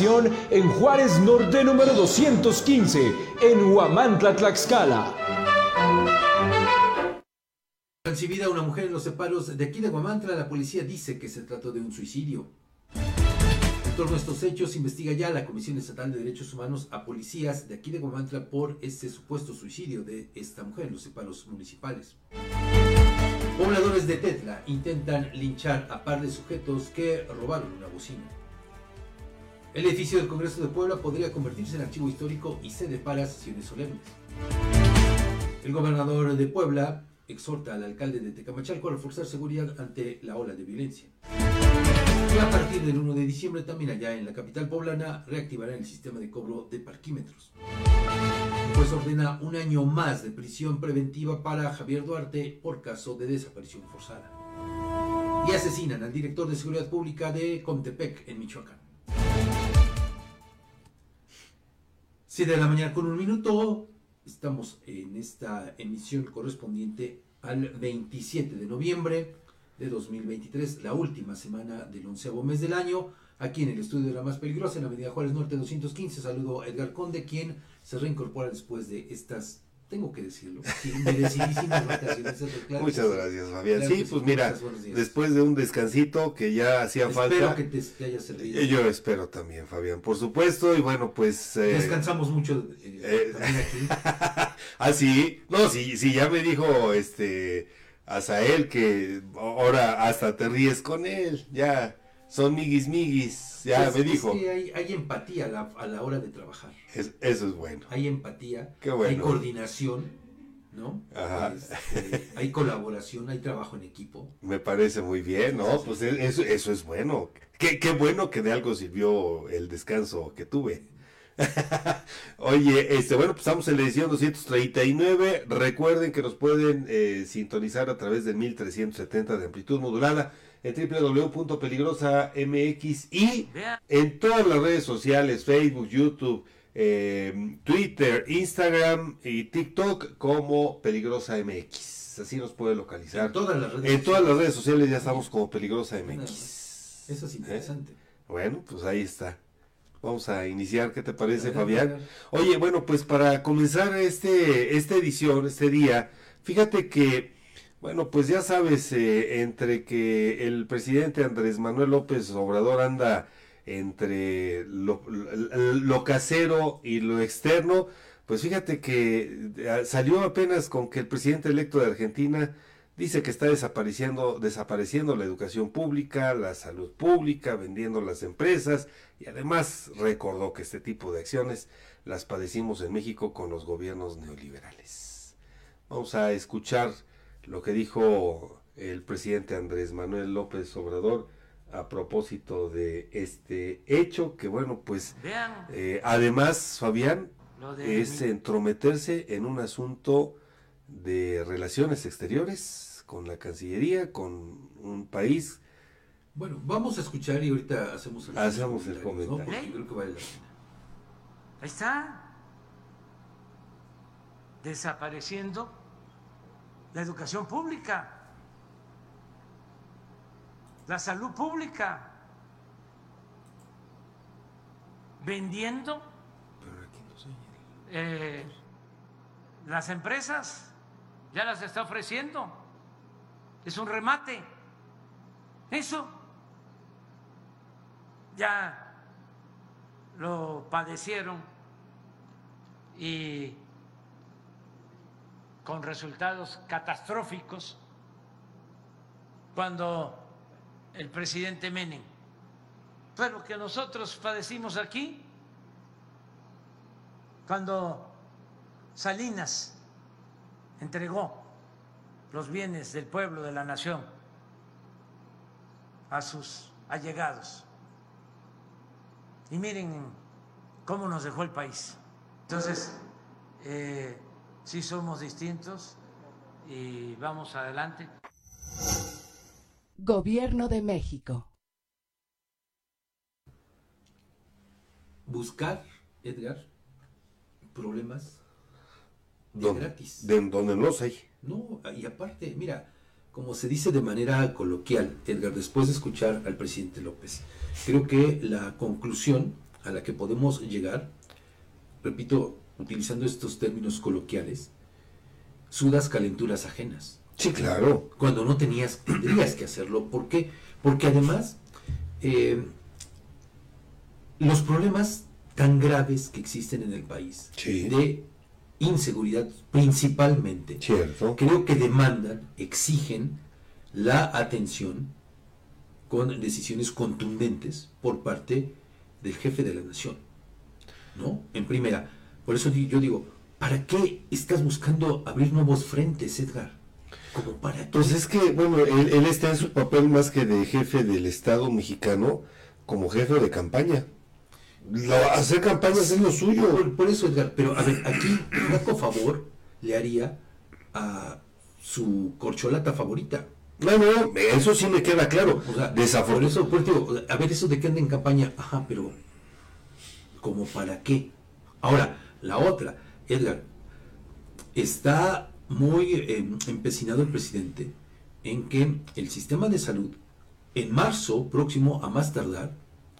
en Juárez Norte número 215, en Huamantla, Tlaxcala. Recibida una mujer en los separos de aquí de Huamantla, la policía dice que se trató de un suicidio. En torno a estos hechos, investiga ya la Comisión Estatal de Derechos Humanos a policías de aquí de Huamantla por este supuesto suicidio de esta mujer en los separos municipales. Pobladores de Tetla intentan linchar a par de sujetos que robaron una bocina. El edificio del Congreso de Puebla podría convertirse en archivo histórico y sede para sesiones solemnes. El gobernador de Puebla exhorta al alcalde de Tecamachalco a reforzar seguridad ante la ola de violencia. Y a partir del 1 de diciembre también allá en la capital poblana reactivará el sistema de cobro de parquímetros. Pues ordena un año más de prisión preventiva para Javier Duarte por caso de desaparición forzada. Y asesinan al director de seguridad pública de Comtepec en Michoacán. 7 de la mañana con un minuto. Estamos en esta emisión correspondiente al 27 de noviembre de 2023, la última semana del onceavo mes del año, aquí en el estudio de la más peligrosa, en la Avenida Juárez Norte 215. Saludo a Edgar Conde, quien se reincorpora después de estas tengo que decirlo. Muchas gracias, Fabián. sí, pues mira, después de un descansito que ya hacía falta. Espero que te, haya servido. Yo espero también, Fabián, por supuesto. Y bueno, pues. Eh, Descansamos mucho eh, eh, aquí. ah, sí. No, sí, sí, ya me dijo este. Azael que ahora hasta te ríes con él. Ya son miguis miguis, ya me dijo. hay, empatía a la, hora de trabajar. eso es bueno. Hay empatía, hay coordinación, ¿no? Este, hay colaboración, hay trabajo en equipo. Me parece muy bien, ¿no? Pues eso, eso es bueno. Qué, qué bueno que de algo sirvió el descanso que tuve. Oye, este, bueno, pues estamos en la edición 239. Recuerden que nos pueden eh, sintonizar a través de 1370 de amplitud modulada www.peligrosamx y en todas las redes sociales, Facebook, YouTube, em, Twitter, Instagram y TikTok como Peligrosa MX. Así nos puede localizar. En todas las redes, en todas las redes sociales ya estamos como Peligrosa MX. Eso es interesante. ¿Eh? Bueno, pues ahí está. Vamos a iniciar, ¿qué te parece, Fabián? Oye, bueno, pues para comenzar este, esta edición, este día, fíjate que bueno, pues ya sabes, eh, entre que el presidente Andrés Manuel López Obrador anda entre lo, casero y lo externo, pues fíjate que eh, salió apenas con que el presidente electo de Argentina dice que está desapareciendo, desapareciendo la educación pública, la salud pública, vendiendo las empresas y además recordó que este tipo de acciones las padecimos en México con los gobiernos neoliberales. Vamos a escuchar lo que dijo el presidente Andrés Manuel López Obrador a propósito de este hecho, que bueno, pues eh, además, Fabián, es entrometerse en un asunto de relaciones exteriores con la Cancillería, con un país. Bueno, vamos a escuchar y ahorita hacemos el, hacemos el comentario. Ahí está. Desapareciendo la educación pública, la salud pública, vendiendo eh, las empresas, ya las está ofreciendo, es un remate. Eso ya lo padecieron y con resultados catastróficos cuando el presidente Menem fue lo que nosotros padecimos aquí cuando Salinas entregó los bienes del pueblo, de la nación, a sus allegados. Y miren cómo nos dejó el país. Entonces, eh, sí somos distintos y vamos adelante. Gobierno de México. Buscar, Edgar, problemas de gratis. De donde los hay. No, y aparte, mira, como se dice de manera coloquial, Edgar, después de escuchar al presidente López, creo que la conclusión a la que podemos llegar, repito, utilizando estos términos coloquiales, sudas calenturas ajenas. Sí, claro. Cuando no tenías, tendrías que hacerlo. ¿Por qué? Porque además, eh, los problemas tan graves que existen en el país, Sí. de inseguridad principalmente, Cierto. creo que demandan, exigen la atención con decisiones contundentes por parte del jefe de la nación. ¿No? En primera. Por eso yo digo, ¿para qué estás buscando abrir nuevos frentes, Edgar? ¿Como para? Pues es que, bueno, él, él está en su papel más que de jefe del Estado mexicano, como jefe de campaña. Lo- hacer campañas es lo suyo. Por, por eso, Edgar, pero a ver, aquí, flaco favor le haría a su corcholata favorita. No, no, eso sí me queda claro. O sea, por Desafortunadamente. eso, por eso digo, a ver, eso de que anda en campaña, ajá, pero ¿como para qué? Ahora, la otra, Edgar, está muy eh, empecinado el presidente en que el sistema de salud, en marzo próximo a más tardar,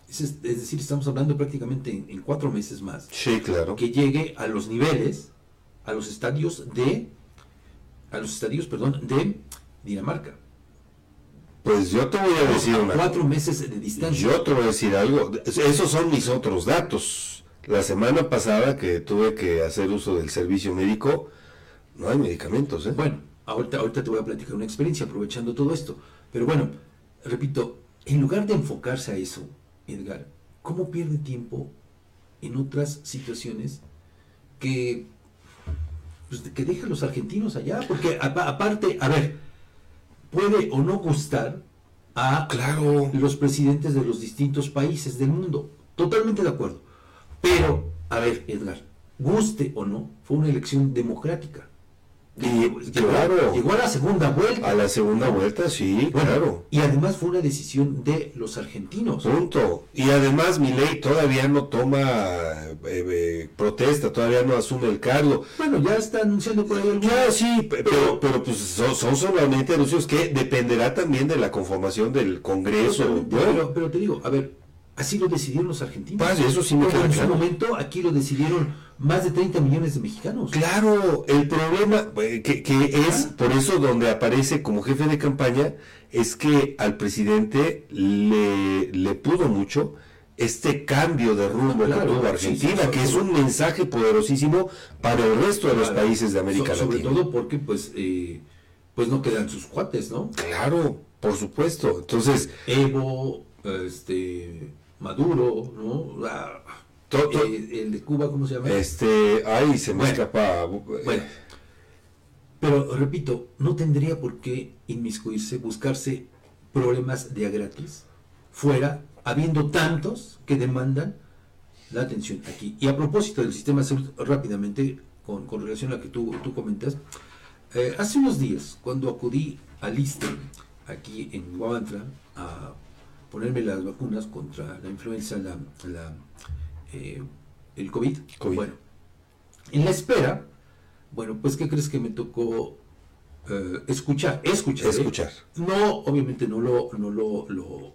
es, es decir, estamos hablando prácticamente en, en cuatro meses más, Sí, claro. que llegue a los niveles, a los estadios de, a los estadios, perdón, de Dinamarca. Pues yo te voy a decir A una cuatro meses de distancia. Yo te voy a decir algo. Esos son mis otros datos. La semana pasada que tuve que hacer uso del servicio médico, no hay medicamentos, ¿eh? Bueno, ahorita, ahorita te voy a platicar una experiencia aprovechando todo esto. Pero bueno, repito, en lugar de enfocarse a eso, Edgar, ¿cómo pierde tiempo en otras situaciones que, pues, que dejan los argentinos allá? Porque apa- aparte, a ver, puede o no gustar a Claro. los presidentes de los distintos países del mundo. Totalmente de acuerdo. Pero, a ver, Edgar, guste o no, fue una elección democrática. Y, Llegó- claro. Llegó a la segunda vuelta. A la segunda vuelta, sí, Bueno, claro. Y además fue una decisión de los argentinos. Punto. Y además mi ley todavía no toma eh, eh, protesta, todavía no asume el cargo. Bueno, ya está anunciando por ahí algún... Ya, sí, pe- pero, pero pues son, son solamente anuncios que dependerá también de la conformación del Congreso. Pero, pero te digo, a ver, así lo decidieron los argentinos. Pues, eso sí me Como queda en claro. su momento aquí lo decidieron más de 30 millones de mexicanos. Claro, el problema eh, que, que es por eso donde aparece como jefe de campaña es que al presidente le, le pudo mucho este cambio de rumbo Claro, que tuvo Argentina, sí, que es un mensaje poderosísimo para el resto de los Claro. países de América So- sobre Latina. todo porque pues eh, pues no quedan sus cuates, ¿no? Claro, por supuesto. Entonces, Evo, este Maduro, ¿no? La- To- to- eh, el de Cuba, ¿cómo se llama? este, ay, se me Bueno. escapa. Bueno, pero repito, no tendría por qué inmiscuirse, buscarse problemas de a gratis fuera, habiendo tantos que demandan la atención aquí. Y a propósito del sistema de salud, rápidamente, con, con relación a lo que tú, tú comentas, eh, hace unos días, cuando acudí al ISTE, aquí en Guamantra, a ponerme las vacunas contra la influenza, la, la, eh, el COVID, COVID. bueno, en la espera, bueno, pues, ¿qué crees que me tocó eh, escuchar? Escuchar. ¿eh? Escuchar. No, obviamente no lo, no lo, lo,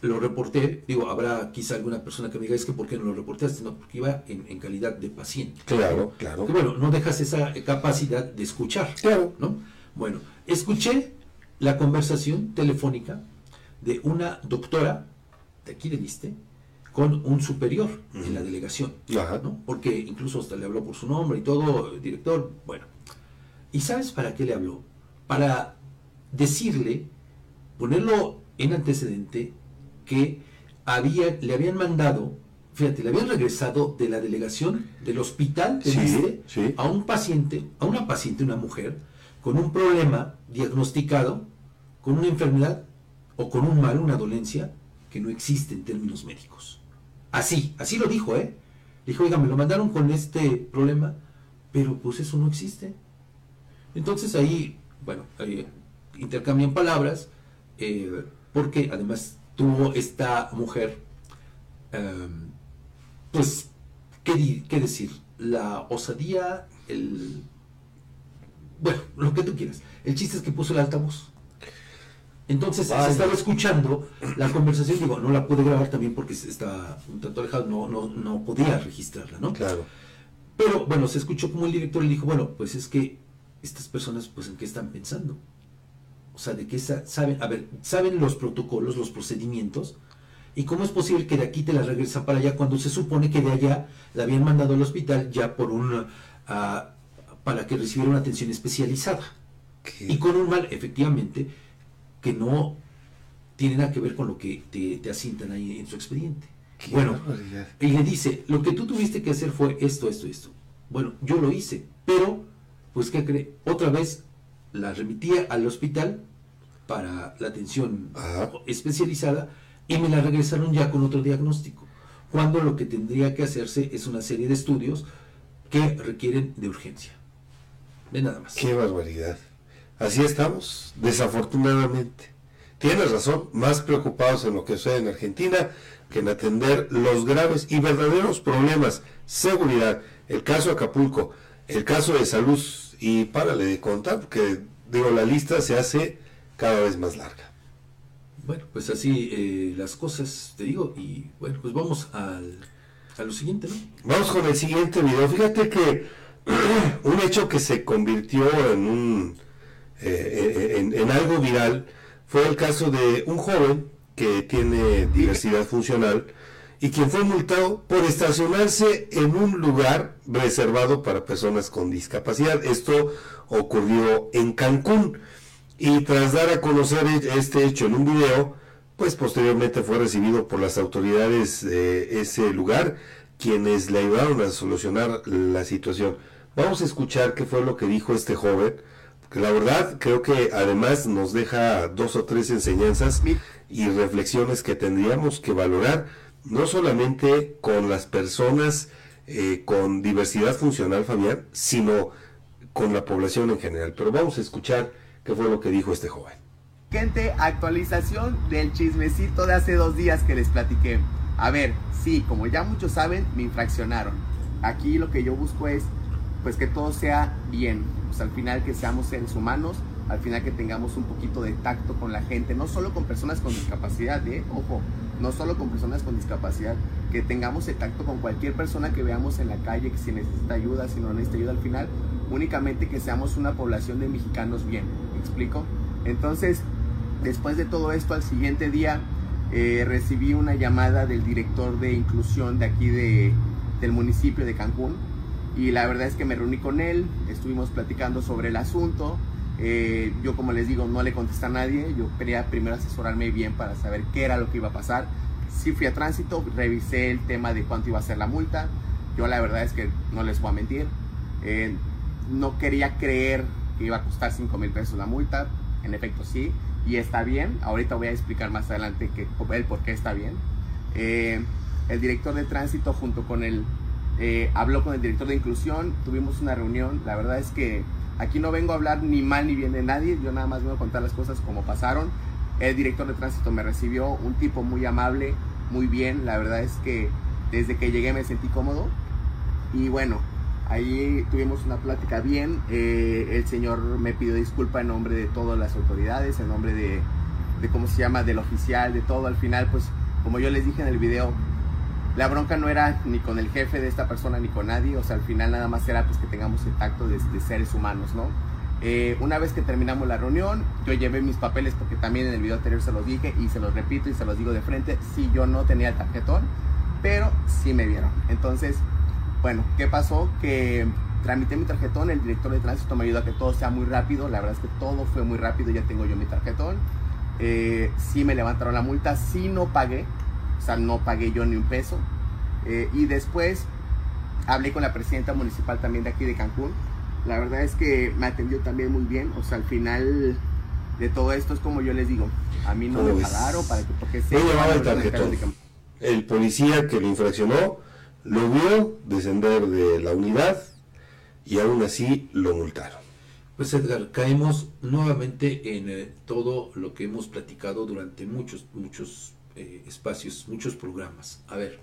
lo reporté. Digo, habrá quizá alguna persona que me diga, es que ¿por qué no lo reportaste? No, porque iba en, en calidad de paciente. Claro, claro. Que bueno, no dejas esa capacidad de escuchar. Claro. ¿no? Bueno, escuché la conversación telefónica de una doctora de aquí de Viste con un superior en la delegación, Ajá. ¿no? Porque incluso hasta le habló por su nombre y todo, el director, bueno. ¿Y sabes para qué le habló? Para decirle, ponerlo en antecedente, que había, le habían mandado, fíjate, le habían regresado de la delegación del hospital de Sí, Viste sí. a un paciente, a una paciente, una mujer, con un problema diagnosticado, con una enfermedad o con un mal, una dolencia que no existe en términos médicos. Así, así lo dijo, ¿eh? Dijo, oiga, me lo mandaron con este problema, pero pues eso no existe. Entonces ahí, bueno, eh, intercambian palabras, eh, porque además tuvo esta mujer, eh, pues, ¿qué, qué decir? La osadía, el... Bueno, lo que tú quieras. El chiste es que puso el altavoz. Entonces se estaba escuchando la conversación, digo, no la pude grabar también porque está un tanto alejado, no, no, no podía registrarla, ¿no? Claro. Pero bueno, se escuchó como el director le dijo, bueno, pues es que estas personas, pues en qué están pensando. O sea, de qué saben, a ver, saben los protocolos, los procedimientos, y cómo es posible que de aquí te la regresan para allá cuando se supone que de allá la habían mandado al hospital ya por un, uh, para que recibiera una atención especializada. Y con un mal, efectivamente, que no tiene nada que ver con lo que te, te asientan ahí en su expediente. bueno, y le dice, lo que tú tuviste que hacer fue esto, esto, esto. Bueno, yo lo hice, pero, pues, ¿qué cree? Otra vez la remitía al hospital para la atención especializada y me la regresaron ya con otro diagnóstico. Cuando lo que tendría que hacerse es una serie de estudios que requieren de urgencia. De nada más. Qué barbaridad. Así estamos, desafortunadamente. Tienes razón, más preocupados en lo que sucede en Argentina que en atender los graves y verdaderos problemas. Seguridad, el caso Acapulco, el caso de salud, y párale de contar, porque digo, la lista se hace cada vez más larga. Bueno, pues así eh, las cosas, te digo, y bueno, pues vamos al, a lo siguiente, ¿no? Vamos con el siguiente video. Fíjate que un hecho que se convirtió en un eh, en, algo viral fue el caso de un joven que tiene diversidad funcional y quien fue multado por estacionarse en un lugar reservado para personas con discapacidad. Esto ocurrió en Cancún y tras dar a conocer e-, este hecho en un video, pues posteriormente fue recibido por las autoridades de ese lugar, quienes le ayudaron a solucionar la situación. Vamos a escuchar qué fue lo que dijo este joven la verdad creo que además nos deja dos o tres enseñanzas y reflexiones que tendríamos que valorar, no solamente con las personas eh, con diversidad funcional, Fabián, sino con la población en general. Pero vamos a escuchar qué fue lo que dijo este joven. Gente, actualización del chismecito de hace dos días que les platiqué. A ver, sí, como ya muchos saben, me infraccionaron. Aquí lo que yo busco es pues que todo sea bien, pues al final que seamos seres humanos, al final que tengamos un poquito de tacto con la gente, no solo con personas con discapacidad, ¿eh? ojo, no solo con personas con discapacidad, que tengamos el tacto con cualquier persona que veamos en la calle, que si necesita ayuda, si no necesita ayuda al final, únicamente que seamos una población de mexicanos bien, ¿me explico? Entonces, después de todo esto, al siguiente día eh, recibí una llamada del director de inclusión de aquí de, del municipio de Cancún, y la verdad es que me reuní con él, estuvimos platicando sobre el asunto. Eh, yo como les digo, no le contesté a nadie, yo quería primero asesorarme bien para saber qué era lo que iba a pasar. Sí fui a tránsito, revisé el tema de cuánto iba a ser la multa. Yo la verdad es que no les voy a mentir, eh, no quería creer que iba a costar 5 mil pesos la multa, en efecto sí, y está bien, ahorita voy a explicar más adelante que, el por qué está bien. Eh, el director de tránsito junto con el eh, habló con el director de inclusión, tuvimos una reunión, la verdad es que aquí no vengo a hablar ni mal ni bien de nadie, yo nada más vengo a contar las cosas como pasaron. El director de tránsito me recibió, un tipo muy amable, muy bien, la verdad es que desde que llegué me sentí cómodo y bueno, ahí tuvimos una plática bien, eh, el señor me pidió disculpa en nombre de todas las autoridades, en nombre de, de, ¿cómo se llama?, del oficial, de todo, al final pues como yo les dije en el video, la bronca no era ni con el jefe de esta persona ni con nadie, o sea, al final nada más era pues que tengamos el tacto de, seres humanos, ¿no? Eh, una vez que terminamos la reunión, yo llevé mis papeles porque también en el video anterior se los dije y se los repito y se los digo de frente, sí yo no tenía el tarjetón, pero sí me vieron. Entonces, bueno, ¿qué pasó? Que tramité mi tarjetón, el director de tránsito me ayudó a que todo sea muy rápido, la verdad es que todo fue muy rápido, ya tengo yo mi tarjetón. Eh, sí me levantaron la multa, sí no pagué, o sea, no pagué yo ni un peso. Eh, y después hablé con la presidenta municipal también de aquí de Cancún. La verdad es que me atendió también muy bien. O sea, al final de todo esto es como yo les digo, a mí no me pues, pagaron para que porque se el tarjetón. El policía que lo infraccionó lo vio descender de la unidad y aún así lo multaron. Pues Edgar, caemos nuevamente en eh, todo lo que hemos platicado durante muchos, muchos eh, espacios, muchos programas. A ver,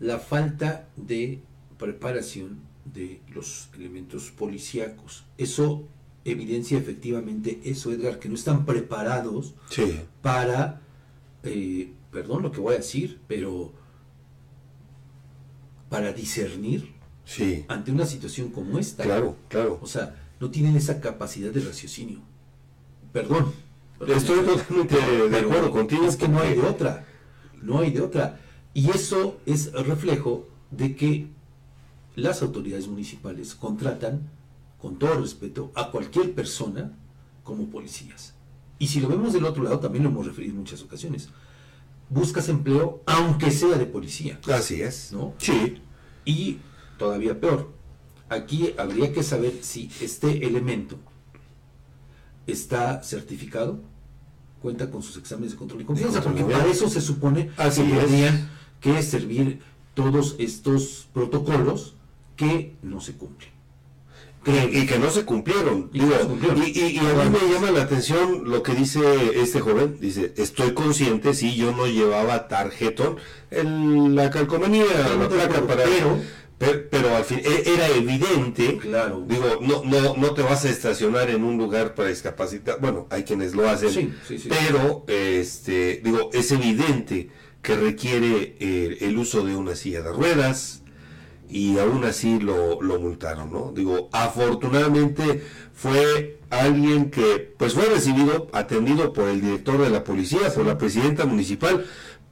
la falta de preparación de los elementos policíacos. Eso evidencia efectivamente eso, Edgar, que no están preparados Sí. para, eh, perdón lo que voy a decir, pero para discernir Sí. ante una situación como esta. Claro, claro. O sea, no tienen esa capacidad de raciocinio. Perdón. Estoy totalmente de acuerdo contigo. Es que no hay de otra. No hay de otra. Y eso es reflejo de que las autoridades municipales contratan, con todo respeto, a cualquier persona como policías. Y si lo vemos del otro lado, también lo hemos referido en muchas ocasiones. Buscas empleo, aunque sea de policía. Así es. ¿No? Sí. Y todavía peor, aquí habría que saber si este elemento está certificado, cuenta con sus exámenes de control y confianza, porque para eso se supone Así que es. tendrían que servir todos estos protocolos que no se cumplen. Y, y que no se cumplieron. Y Digo, no se cumplieron. y, a mí me llama la atención lo que dice este joven. Dice, estoy consciente, sí, yo no llevaba tarjetón, el- la calcomanía, la placa para... Pero- pero, pero al fin, e- era evidente, Claro. digo, no, no, no te vas a estacionar en un lugar para discapacitar, bueno, hay quienes lo hacen, Sí, sí, sí. pero, este, digo, es evidente que requiere eh, el uso de una silla de ruedas, y aún así lo, lo multaron, ¿no? Digo, afortunadamente fue alguien que pues fue recibido, atendido por el director de la policía, por la presidenta municipal,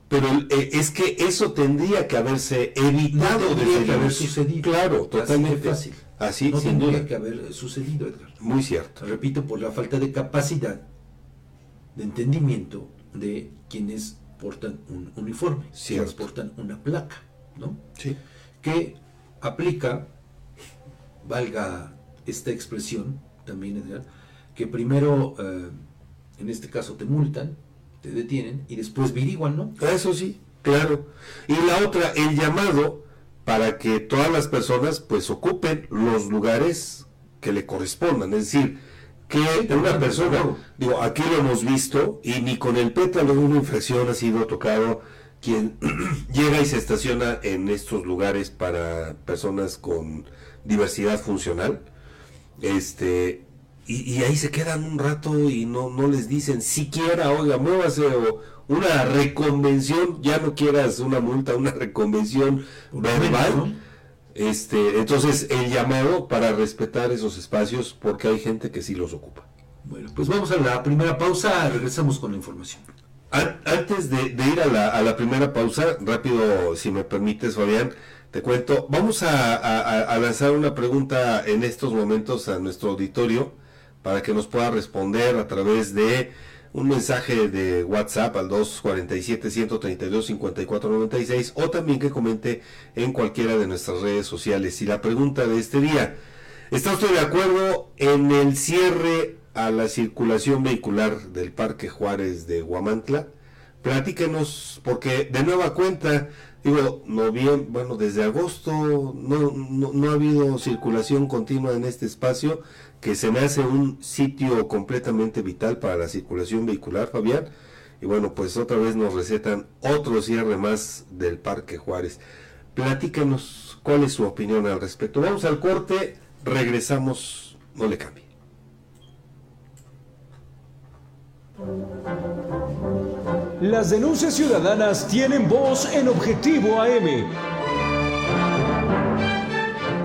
pero eh, es que eso tendría que haberse evitado No tendría desde que haber sucedido. Claro, Así totalmente. fácil. Así, no sin tendría duda. que haber sucedido, Edgar. Muy cierto. repito, por la falta de capacidad de entendimiento de quienes portan un uniforme, quienes portan una placa, ¿no? Sí. Que aplica, valga esta expresión también, Edgar, que primero, eh, en este caso, te multan, te detienen y después viriguan, ¿no? Eso sí, claro. Y la otra, el llamado para que todas las personas pues ocupen los lugares que le correspondan. Es decir, que una persona, claro. digo, aquí lo hemos visto y ni con el pétalo de una infracción ha sido tocado quien llega y se estaciona en estos lugares para personas con diversidad funcional. Este, y, y ahí se quedan un rato y no, no les dicen siquiera, oiga, muévase o una reconvención, ya no quieras una multa, una reconvención verbal. Este, entonces el llamado para respetar esos espacios porque hay gente que sí los ocupa. Bueno, pues vamos a la primera pausa, regresamos con la información. An- Antes de, de ir a la, a la primera pausa, rápido, si me permites, Fabián, te cuento, vamos a- a lanzar una pregunta en estos momentos a nuestro auditorio para que nos pueda responder a través de un mensaje de WhatsApp al 247-132-5496 o también que comente en cualquiera de nuestras redes sociales. Y la pregunta de este día, ¿está usted de acuerdo en el cierre a la circulación vehicular del Parque Juárez de Huamantla? Platíquenos, porque de nueva cuenta, digo, noviembre, bueno, desde agosto no, no, no ha habido circulación continua en este espacio, que se me hace un sitio completamente vital para la circulación vehicular, Fabián. Y bueno, pues otra vez nos recetan otro cierre más del Parque Juárez. Platícanos cuál es su opinión al respecto. Vamos al corte, regresamos, no le cambie. Las denuncias ciudadanas tienen voz en Objetivo AM.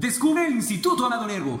Descubre el Instituto Amado Nervo.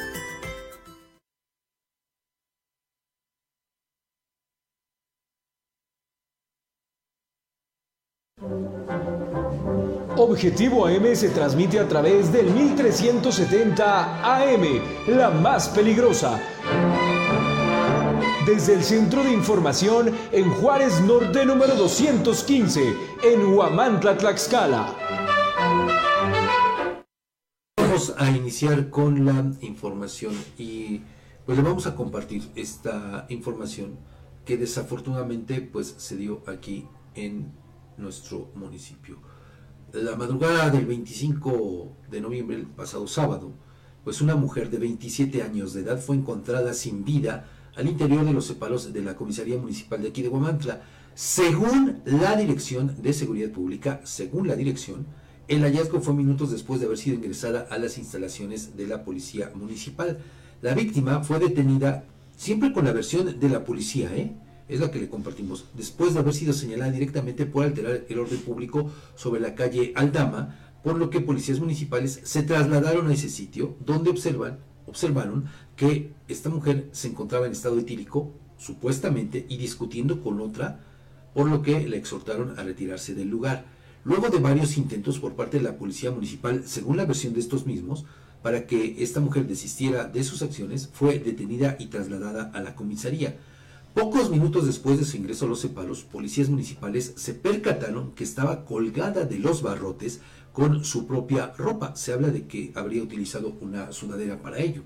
Objetivo AM se transmite a través del 1370 AM, la más peligrosa. Desde el Centro de Información en Juárez Norte número 215, en Huamantla, Tlaxcala. Vamos a iniciar con la información y pues le vamos a compartir esta información que desafortunadamente pues se dio aquí en nuestro municipio. La madrugada del 25 de noviembre, el pasado sábado, pues una mujer de 27 años de edad fue encontrada sin vida al interior de los separos de la comisaría municipal de aquí de Guamantla. Según la Dirección de Seguridad Pública, según la dirección, el hallazgo fue minutos después de haber sido ingresada a las instalaciones de la policía municipal. La víctima fue detenida siempre con la versión de la policía, ¿eh? Es la que le compartimos, después de haber sido señalada directamente por alterar el orden público sobre la calle Aldama, por lo que policías municipales se trasladaron a ese sitio donde observan, observaron que esta mujer se encontraba en estado etílico, supuestamente, y discutiendo con otra, por lo que le exhortaron a retirarse del lugar. Luego de varios intentos por parte de la policía municipal, según la versión de estos mismos, para que esta mujer desistiera de sus acciones, fue detenida y trasladada a la comisaría. Pocos minutos después de su ingreso a los separos, policías municipales se percataron que estaba colgada de los barrotes con su propia ropa. Se habla de que habría utilizado una sudadera para ello.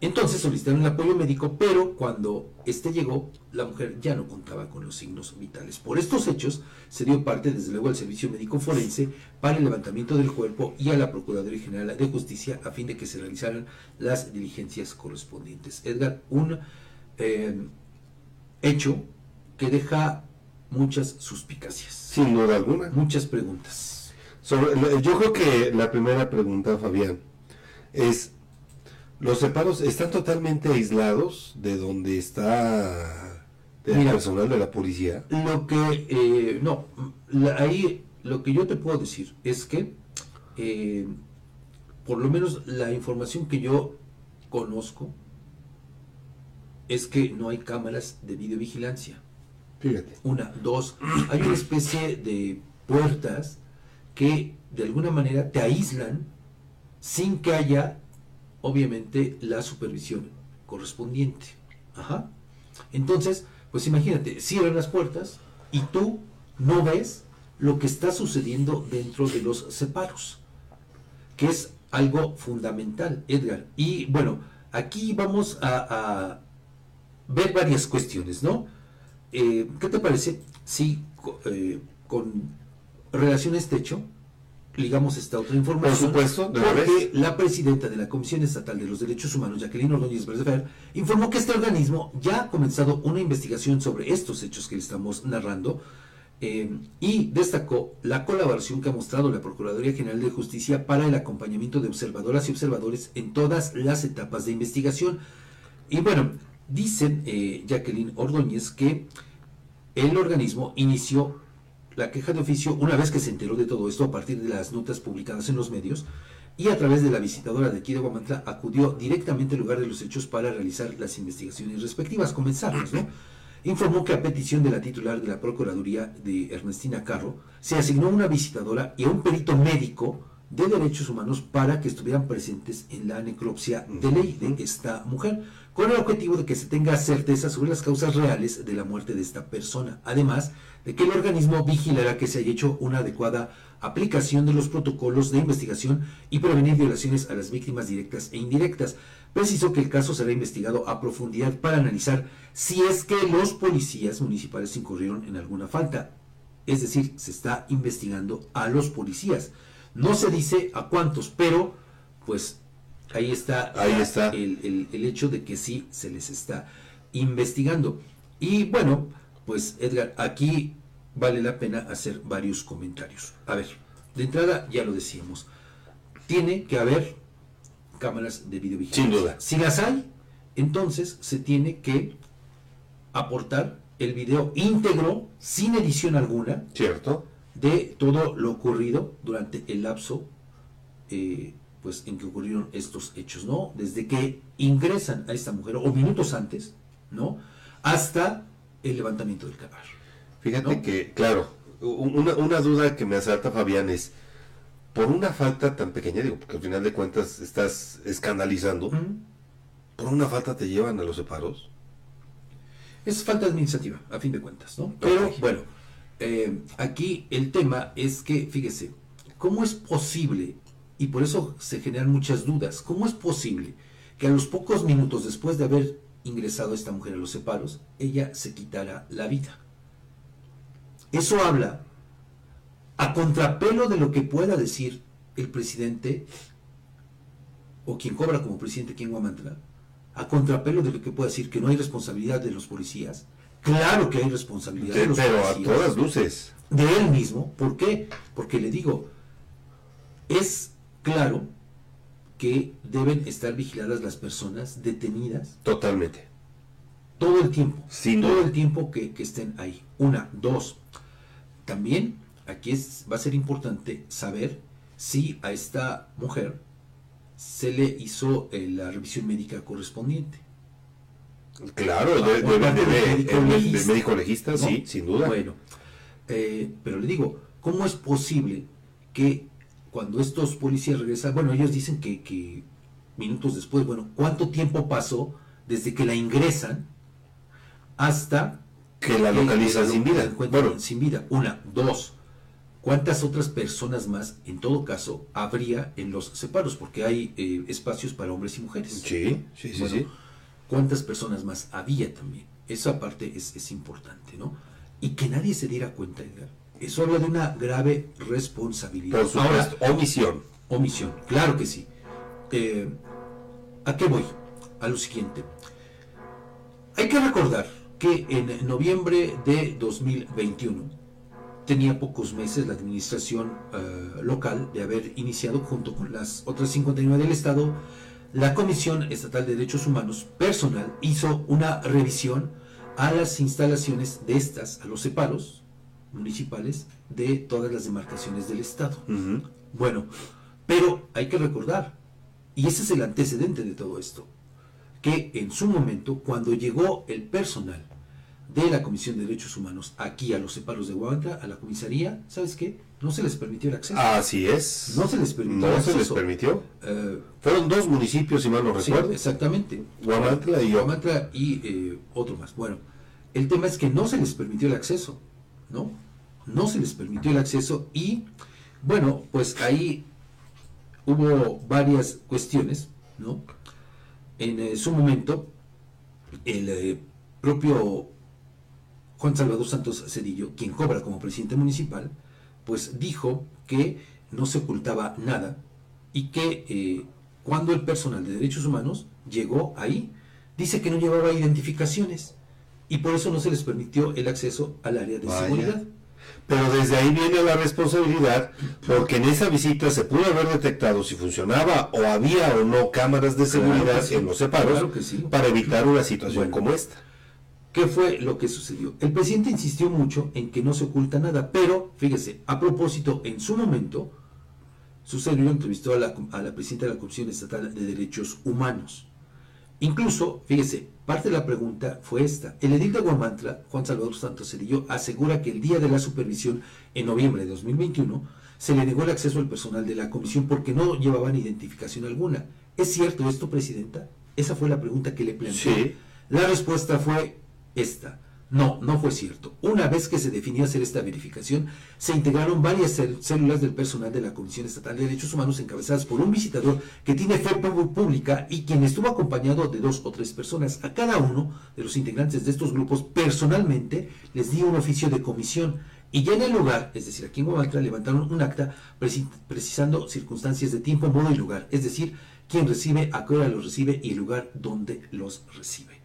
Entonces solicitaron el apoyo médico, pero cuando este llegó, la mujer ya no contaba con los signos vitales. Por estos hechos, se dio parte, desde luego, al Servicio Médico Forense para el levantamiento del cuerpo y a la Procuraduría General de Justicia a fin de que se realizaran las diligencias correspondientes. Edgar, un eh, hecho que deja muchas suspicacias. Sin duda alguna. Muchas preguntas. Sobre, yo creo que la primera pregunta, Fabián, es, ¿los separos están totalmente aislados de donde está el Mira, personal de la policía? Lo que, eh, no, la- ahí lo que yo te puedo decir es que, eh, por lo menos la información que yo conozco, es que no hay cámaras de videovigilancia. Fíjate. Una, dos, hay una especie de puertas que de alguna manera te aíslan sin que haya, obviamente, la supervisión correspondiente. Ajá. Entonces, pues imagínate, cierran las puertas y tú no ves lo que está sucediendo dentro de los separos, que es algo fundamental, Edgar. Y bueno, aquí vamos a, a ver varias cuestiones, ¿no? Eh, ¿Qué te parece si eh, con relación a este hecho ligamos esta otra información? Por supuesto, porque la presidenta de la Comisión Estatal de los Derechos Humanos, Jacqueline Ordóñez Verdefer, informó que este organismo ya ha comenzado una investigación sobre estos hechos que le estamos narrando eh, y destacó la colaboración que ha mostrado la Procuraduría General de Justicia para el acompañamiento de observadoras y observadores en todas las etapas de investigación. Y bueno, dicen eh, Jacqueline Ordóñez que el organismo inició la queja de oficio una vez que se enteró de todo esto a partir de las notas publicadas en los medios y a través de la visitadora de aquí de Guamantla acudió directamente al lugar de los hechos para realizar las investigaciones respectivas, comenzarlas, ¿no? Informó que a petición de la titular de la Procuraduría de Ernestina Carro se asignó una visitadora y a un perito médico de derechos humanos para que estuvieran presentes en la necropsia de ley de esta mujer, con el objetivo de que se tenga certeza sobre las causas reales de la muerte de esta persona, además de que el organismo vigilará que se haya hecho una adecuada aplicación de los protocolos de investigación y prevenir violaciones a las víctimas directas e indirectas. Precisó que el caso será investigado a profundidad para analizar si es que los policías municipales incurrieron en alguna falta. Es decir, se está investigando a los policías. No se dice a cuántos, pero pues ahí está, ahí está. El, el, hecho de que sí se les está investigando. Y bueno, pues Edgar, aquí vale la pena hacer varios comentarios. A ver, de entrada ya lo decíamos, tiene que haber cámaras de videovigilancia. Sin duda. Si las hay, entonces se tiene que aportar el video íntegro, sin edición alguna, cierto, de todo lo ocurrido durante el lapso eh, pues en que ocurrieron estos hechos, ¿no? Desde que ingresan a esta mujer, o minutos antes, ¿no? Hasta el levantamiento del cadáver. Fíjate que, claro, una, duda que me asalta Fabián es, por una falta tan pequeña, digo, porque al final de cuentas estás escandalizando, ¿por una falta te llevan a los separos? Es falta administrativa, a fin de cuentas, ¿no? Pero bueno, eh, aquí el tema es que, fíjese, ¿cómo es posible, y por eso se generan muchas dudas, cómo es posible que a los pocos minutos después de haber ingresado esta mujer a los separos, ella se quitara la vida? Eso habla a contrapelo de lo que pueda decir el presidente o quien cobra como presidente aquí en Guamantla, a contrapelo de lo que pueda decir que no hay responsabilidad de los policías. Claro que hay responsabilidad de, los pero a todas luces. De él mismo. ¿Por qué? Porque le digo, es claro que deben estar vigiladas las personas detenidas. Totalmente. Todo el tiempo. Sin todo el tiempo que, estén ahí. Una, dos. También aquí es, va a ser importante saber si a esta mujer se le hizo eh, la revisión médica correspondiente. Claro, de, de, médico legista, sí, sin duda. Bueno, eh, pero le digo, ¿cómo es posible que cuando estos policías regresan, bueno, ellos dicen que, minutos después, bueno, ¿cuánto tiempo pasó desde que la ingresan hasta que la localizan sin vida? Bueno, sin vida. Una, dos, ¿Cuántas otras personas más, en todo caso, habría en los separos? Porque hay eh, espacios para hombres y mujeres. Sí, sí, sí, ¿Cuántas personas más había también? Esa parte es, importante, ¿no? Y que nadie se diera cuenta, Edgar. Eso habla de una grave responsabilidad. Por supuesto, omisión. Omisión, claro que sí. Eh, ¿A qué voy? A lo siguiente. Hay que recordar que en noviembre de 2021, tenía pocos meses la administración eh, local de haber iniciado junto con las otras 59 del Estado, la Comisión Estatal de Derechos Humanos personal hizo una revisión a las instalaciones de estas, a los separos municipales de todas las demarcaciones del Estado. Bueno, pero hay que recordar, y ese es el antecedente de todo esto, que en su momento, cuando llegó el personal de la Comisión de Derechos Humanos aquí a los separos de Guadalajara, a la comisaría, ¿sabes qué? No se les permitió el acceso. Así es. No se les permitió. No se les permitió. Eh, Fueron dos municipios, si mal no recuerdo. exactamente. Guamantla y Guamantla y eh, otro más. Bueno, el tema es que no se les permitió el acceso, ¿no? No se les permitió el acceso y, bueno, pues ahí hubo varias cuestiones, ¿no? En eh, su momento, el propio Juan Salvador Santos Cedillo, quien cobra como presidente municipal, pues dijo que no se ocultaba nada y que eh, cuando el personal de derechos humanos llegó ahí, dice que no llevaba identificaciones y por eso no se les permitió el acceso al área de seguridad. Pero desde ahí viene la responsabilidad, porque en esa visita se pudo haber detectado si funcionaba o había o no cámaras de seguridad en los separos para evitar una situación como esta. ¿Qué fue lo que sucedió? El presidente insistió mucho en que no se oculta nada, pero fíjese, a propósito, en su momento, su servidor entrevistó a la, a la presidenta de la Comisión Estatal de Derechos Humanos. Incluso, fíjese, parte de la pregunta fue esta. El edil de Guamantla, Juan Salvador Santos Cerillo, asegura que el día de la supervisión, en noviembre de 2021, se le negó el acceso al personal de la comisión porque no llevaban identificación alguna. ¿Es cierto esto, presidenta? Esa fue la pregunta que le planteé. Sí. La respuesta fue esta. No, no fue cierto. Una vez que se definió hacer esta verificación, se integraron varias células del personal de la Comisión Estatal de Derechos Humanos encabezadas por un visitador que tiene fe pública y quien estuvo acompañado de dos o tres personas. A cada uno de los integrantes de estos grupos personalmente les dio un oficio de comisión y ya en el lugar, es decir, aquí en Guadalajara, levantaron un acta preci- precisando circunstancias de tiempo, modo y lugar, es decir, quién recibe, a qué hora los recibe y el lugar donde los recibe.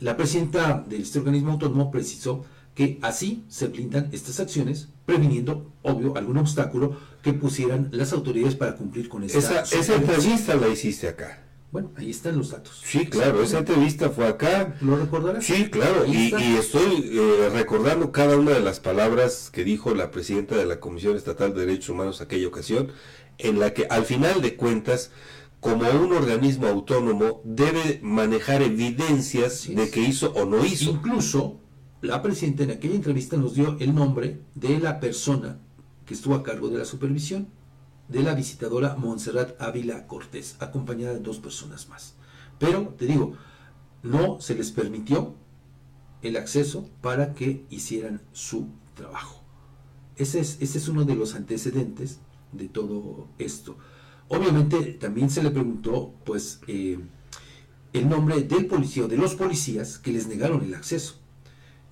La presidenta de este organismo autónomo precisó que así se blindan estas acciones, previniendo, obvio, algún obstáculo que pusieran las autoridades para cumplir con esta Esa, esa entrevista la hiciste acá. Bueno, ahí están los datos. Sí, claro, esa entrevista fue acá. ¿Lo recordarás? Sí, claro, y, y estoy eh, recordando cada una de las palabras que dijo la presidenta de la Comisión Estatal de Derechos Humanos aquella ocasión, en la que al final de cuentas, como un organismo autónomo, debe manejar evidencias de que hizo o no hizo. Incluso la presidenta en aquella entrevista nos dio el nombre de la persona que estuvo a cargo de la supervisión, de la visitadora Montserrat Ávila Cortés, acompañada de dos personas más. Pero, te digo, no se les permitió el acceso para que hicieran su trabajo. Ese es, ese es uno de los antecedentes de todo esto. Obviamente también se le preguntó, pues, eh, el nombre del policía o de los policías que les negaron el acceso.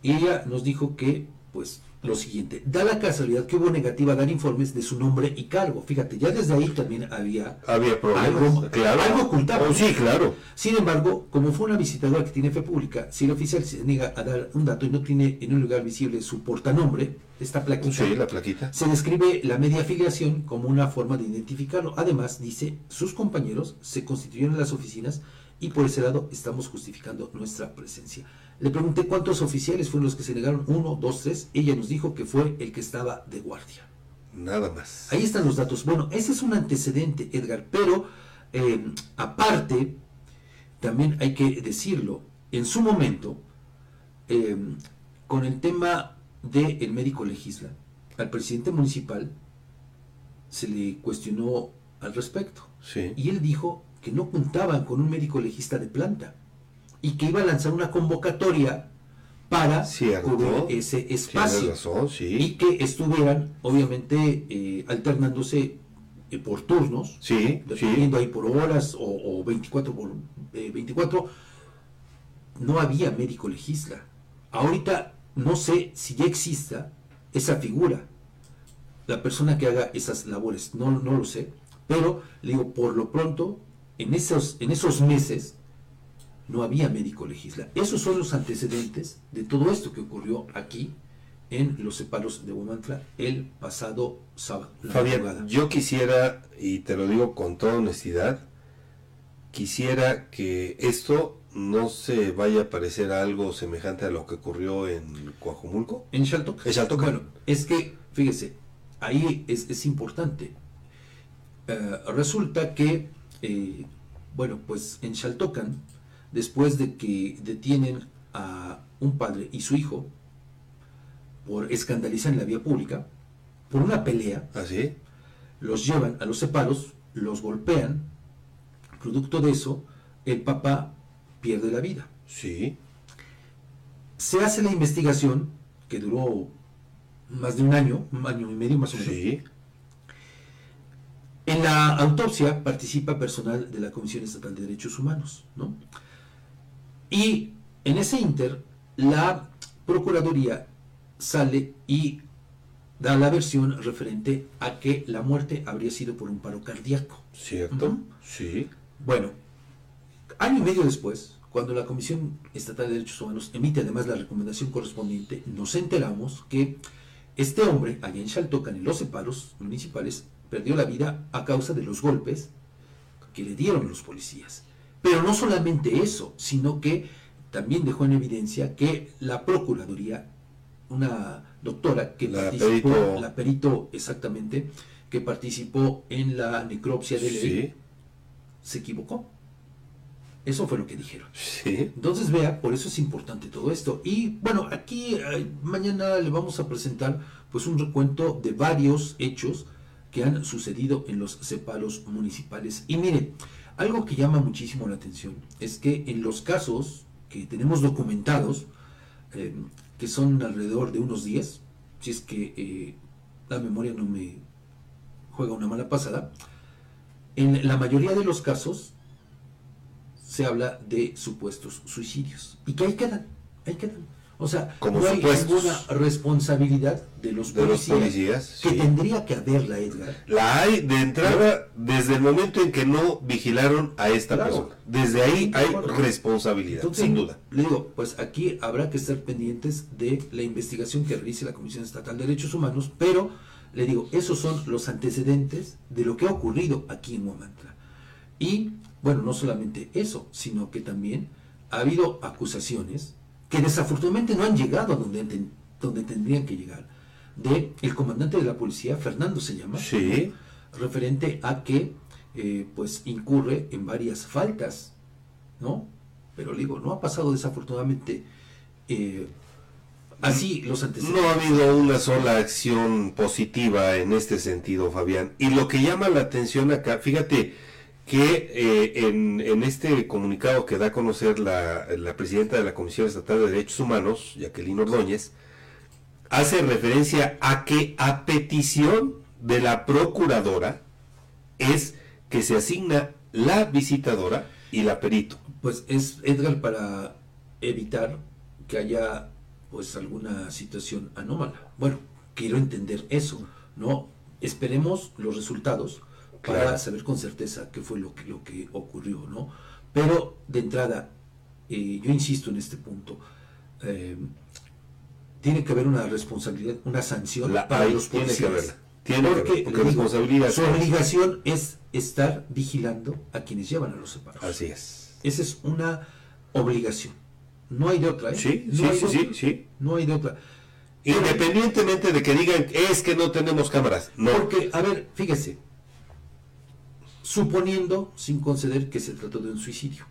Y ella nos dijo que, pues, lo siguiente, da la casualidad que hubo negativa a dar informes de su nombre y cargo. Fíjate, ya desde ahí también había Había problemas, algo, claro. algo ocultado. Oh, sí, claro. Sin embargo, como fue una visitadora que tiene fe pública, si el oficial se niega a dar un dato y no tiene en un lugar visible su portanombre, esta plaquita, Sí, la plaquita. se describe la media afiliación como una forma de identificarlo. Además, dice, sus compañeros se constituyeron en las oficinas y por ese lado estamos justificando nuestra presencia. Le pregunté cuántos oficiales fueron los que se negaron, uno, dos, tres. Ella nos dijo que fue el que estaba de guardia. Nada más. Ahí están los datos. Bueno, ese es un antecedente, Edgar, pero eh, aparte, también hay que decirlo, en su momento, eh, con el tema del médico legisla, al presidente municipal se le cuestionó al respecto. Sí. Y él dijo que no contaban con un médico legista de planta y que iba a lanzar una convocatoria para Cierto. cubrir ese espacio razón, sí. y que estuvieran obviamente eh, alternándose eh, por turnos, Sí, ahí por horas o, o 24 por eh, 24, no había médico legisla. Ahorita no sé si ya exista esa figura, la persona que haga esas labores, no, no lo sé, pero le digo, por lo pronto, en esos, en esos meses no había médico legisla. Esos son los antecedentes de todo esto que ocurrió aquí en los separos de Huamantla el pasado sábado. Fabián, madrugada. yo quisiera, y te lo digo con toda honestidad, quisiera que esto no se vaya a parecer a algo semejante a lo que ocurrió en Coajumulco. En Shaltoc. En. Bueno, es que, fíjese, ahí es, es importante. Eh, resulta que, eh, bueno, pues en Shaltocan, después de que detienen a un padre y su hijo por escandalizar en la vía pública, por una pelea, ¿Así? los llevan a los separos, los golpean, producto de eso, el papá pierde la vida. Sí. Se hace la investigación, que duró más de un año, un año y medio más o menos. Sí. En la autopsia participa personal de la Comisión Estatal de Derechos Humanos, ¿no? Y en ese inter, la Procuraduría sale y da la versión referente a que la muerte habría sido por un paro cardíaco. ¿Cierto? Sí. Bueno, año y medio después, cuando la Comisión Estatal de Derechos Humanos emite además la recomendación correspondiente, nos enteramos que este hombre, allá en Xaltocan, en los separos municipales, perdió la vida a causa de los golpes que le dieron los policías. Pero no solamente eso, sino que también dejó en evidencia que la Procuraduría, una doctora que La participó, perito. la perito exactamente, que participó en la necropsia de Ley, Sí, se equivocó. Eso fue lo que dijeron. sí. Entonces, vea, por eso es importante todo esto. Y bueno, aquí eh, mañana le vamos a presentar pues un recuento de varios hechos que han sucedido en los separos municipales. Y mire, algo que llama muchísimo la atención es que en los casos que tenemos documentados, eh, que son alrededor de unos 10, si es que eh, la memoria no me juega una mala pasada, en la mayoría de los casos se habla de supuestos suicidios. Y que ahí quedan, ahí quedan. O sea, Como no hay supuestos. ninguna responsabilidad de los De los policías, policías, que sí. tendría que haberla, Edgar. La hay de entrada desde el momento en que no vigilaron a esta Claro. persona. Desde ahí hay responsabilidad, Entonces, sin duda. Le digo, pues aquí habrá que estar pendientes de la investigación que realice la Comisión Estatal de Derechos Humanos, pero le digo, esos son los antecedentes de lo que ha ocurrido aquí en Huamantla. Y, bueno, no solamente eso, sino que también ha habido acusaciones que desafortunadamente no han llegado a donde, ten- donde tendrían que llegar, de el comandante de la policía, Fernando se llama, Sí. ¿no? referente a que eh, pues incurre en varias faltas, ¿no? Pero le digo, no ha pasado desafortunadamente eh, así los antecedentes. No ha habido una sola acción positiva en este sentido, Fabián. Y lo que llama la atención acá, fíjate que eh, en, este comunicado que da a conocer la, la presidenta de la Comisión Estatal de Derechos Humanos, Jacqueline Ordóñez, hace referencia a que a petición de la procuradora es que se asigna la visitadora y la perito. Pues es Edgar para evitar que haya pues alguna situación anómala. Bueno, quiero entender eso, ¿no? Esperemos los resultados para Claro. saber con certeza qué fue lo que, lo que ocurrió, ¿no? Pero de entrada, eh, yo insisto en este punto, eh, tiene que haber una responsabilidad, una sanción La para los tiene que policías. haberla. Tiene que porque, haber, porque digo, responsabilidad su obligación es estar vigilando a quienes llevan a los separos. Así es. Esa es una obligación. No hay de otra, ¿eh? Sí, no sí, hay sí, sí. No hay de otra. Independientemente de que digan es que no tenemos cámaras. No. Porque, a ver, fíjese. Suponiendo, sin conceder, que se trató de un suicidio.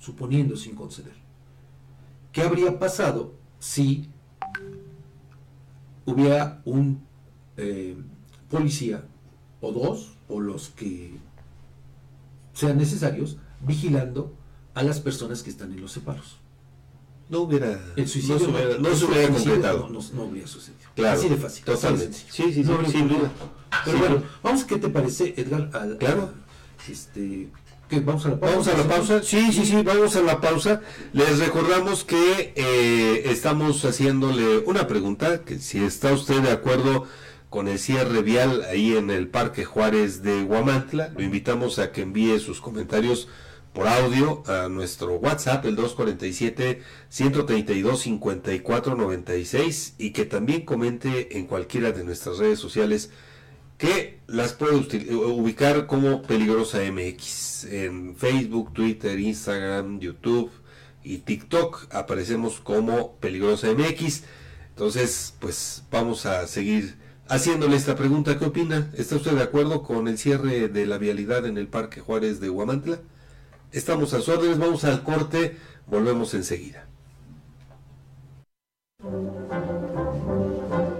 Suponiendo, sin conceder. ¿Qué habría pasado si hubiera un eh, policía, o dos, o los que sean necesarios, vigilando a las personas que están en los separos? No hubiera. El suicidio no hubiera, no se hubiera sucedido. Claro, Así de fácil. totalmente. Sí, sí, sí, sin duda. Pero Sí. bueno, vamos, ¿qué te parece, Edgar? Claro. a- este, ¿qué? ¿Vamos a la pausa? Vamos a la pausa. Sí, sí, sí, vamos a la pausa. Les recordamos que eh, estamos haciéndole una pregunta, que si está usted de acuerdo con el cierre vial ahí en el Parque Juárez de Huamantla, lo invitamos a que envíe sus comentarios por audio a nuestro WhatsApp, el 247-132-5496, y que también comente en cualquiera de nuestras redes sociales que las puede util- ubicar como Peligrosa MX. En Facebook, Twitter, Instagram, YouTube y TikTok aparecemos como Peligrosa MX. Entonces, pues vamos a seguir haciéndole esta pregunta. ¿Qué opina? ¿Está usted de acuerdo con el cierre de la vialidad en el Parque Juárez de Huamantla? Estamos a sus órdenes, vamos al corte, volvemos enseguida.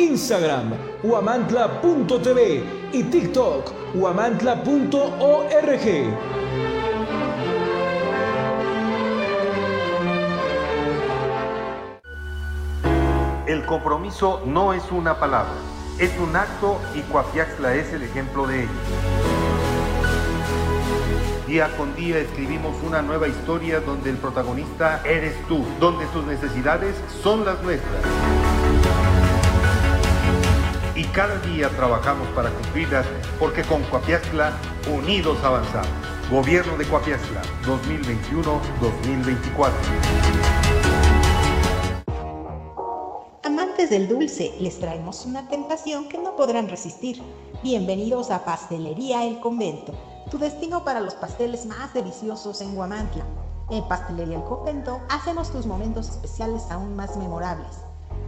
Instagram, huamantla.tv y TikTok, huamantla.org. El compromiso no es una palabra, es un acto y Coapiaxla es el ejemplo de ello. Día con día escribimos una nueva historia donde el protagonista eres tú, donde tus necesidades son las nuestras. Cada día trabajamos para cumplirlas porque con Coapiazcla unidos avanzamos. Gobierno de Coapiazcla 2021-2024. Amantes del dulce, les traemos una tentación que no podrán resistir. Bienvenidos a Pastelería El Convento, tu destino para los pasteles más deliciosos en Guamantla. En Pastelería El Convento hacemos tus momentos especiales aún más memorables.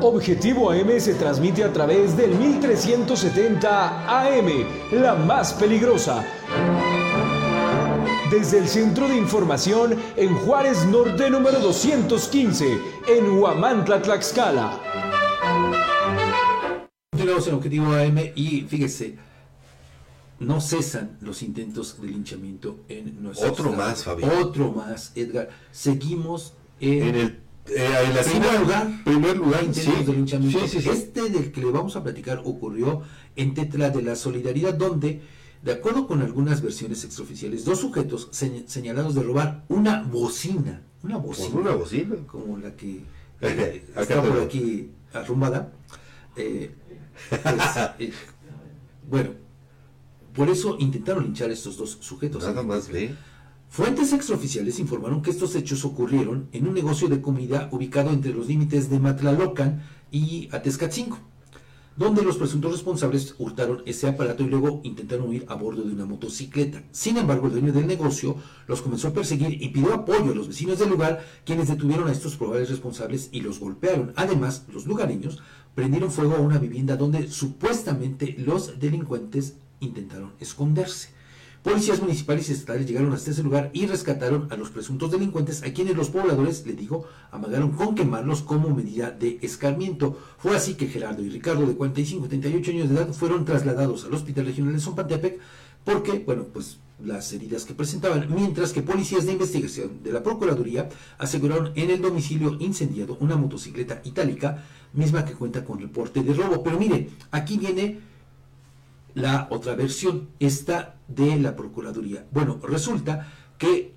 Objetivo AM se transmite a través del 1370 AM, la más peligrosa. Desde el Centro de Información en Juárez Norte número 215, en Huamantla, Tlaxcala. Continuamos en Objetivo AM y fíjese, no cesan los intentos de linchamiento en nuestro Otro estado. más, Fabián. Otro más, Edgar. Seguimos en, En el eh, en la primer cima, lugar. primer lugar, sí. de. Sí. Este del que le vamos a platicar ocurrió en Tetla de la Solidaridad, donde, de acuerdo con algunas versiones extraoficiales, dos sujetos señ- señalados de robar una bocina, una bocina, una bocina. como la que eh, está por aquí arrumbada, eh, pues, eh, bueno, por eso intentaron linchar a estos dos sujetos. Nada más ve. Fuentes extraoficiales informaron que estos hechos ocurrieron en un negocio de comida ubicado entre los límites de Matlalocan y Atezcatzingo, donde los presuntos responsables hurtaron ese aparato y luego intentaron huir a bordo de una motocicleta. Sin embargo, el dueño del negocio los comenzó a perseguir y pidió apoyo a los vecinos del lugar, quienes detuvieron a estos probables responsables y los golpearon. Además, los lugareños prendieron fuego a una vivienda donde supuestamente los delincuentes intentaron esconderse. Policías municipales y estatales llegaron hasta ese lugar y rescataron a los presuntos delincuentes, a quienes los pobladores, le digo, amagaron con quemarlos como medida de escarmiento. Fue así que Gerardo y Ricardo, de 45 y 38 años de edad, fueron trasladados al Hospital Regional de Zompantepec porque, bueno, pues las heridas que presentaban, mientras que policías de investigación de la Procuraduría aseguraron en el domicilio incendiado una motocicleta itálica, misma que cuenta con reporte de robo. Pero mire, aquí viene la otra versión, esta de la Procuraduría. Bueno, resulta que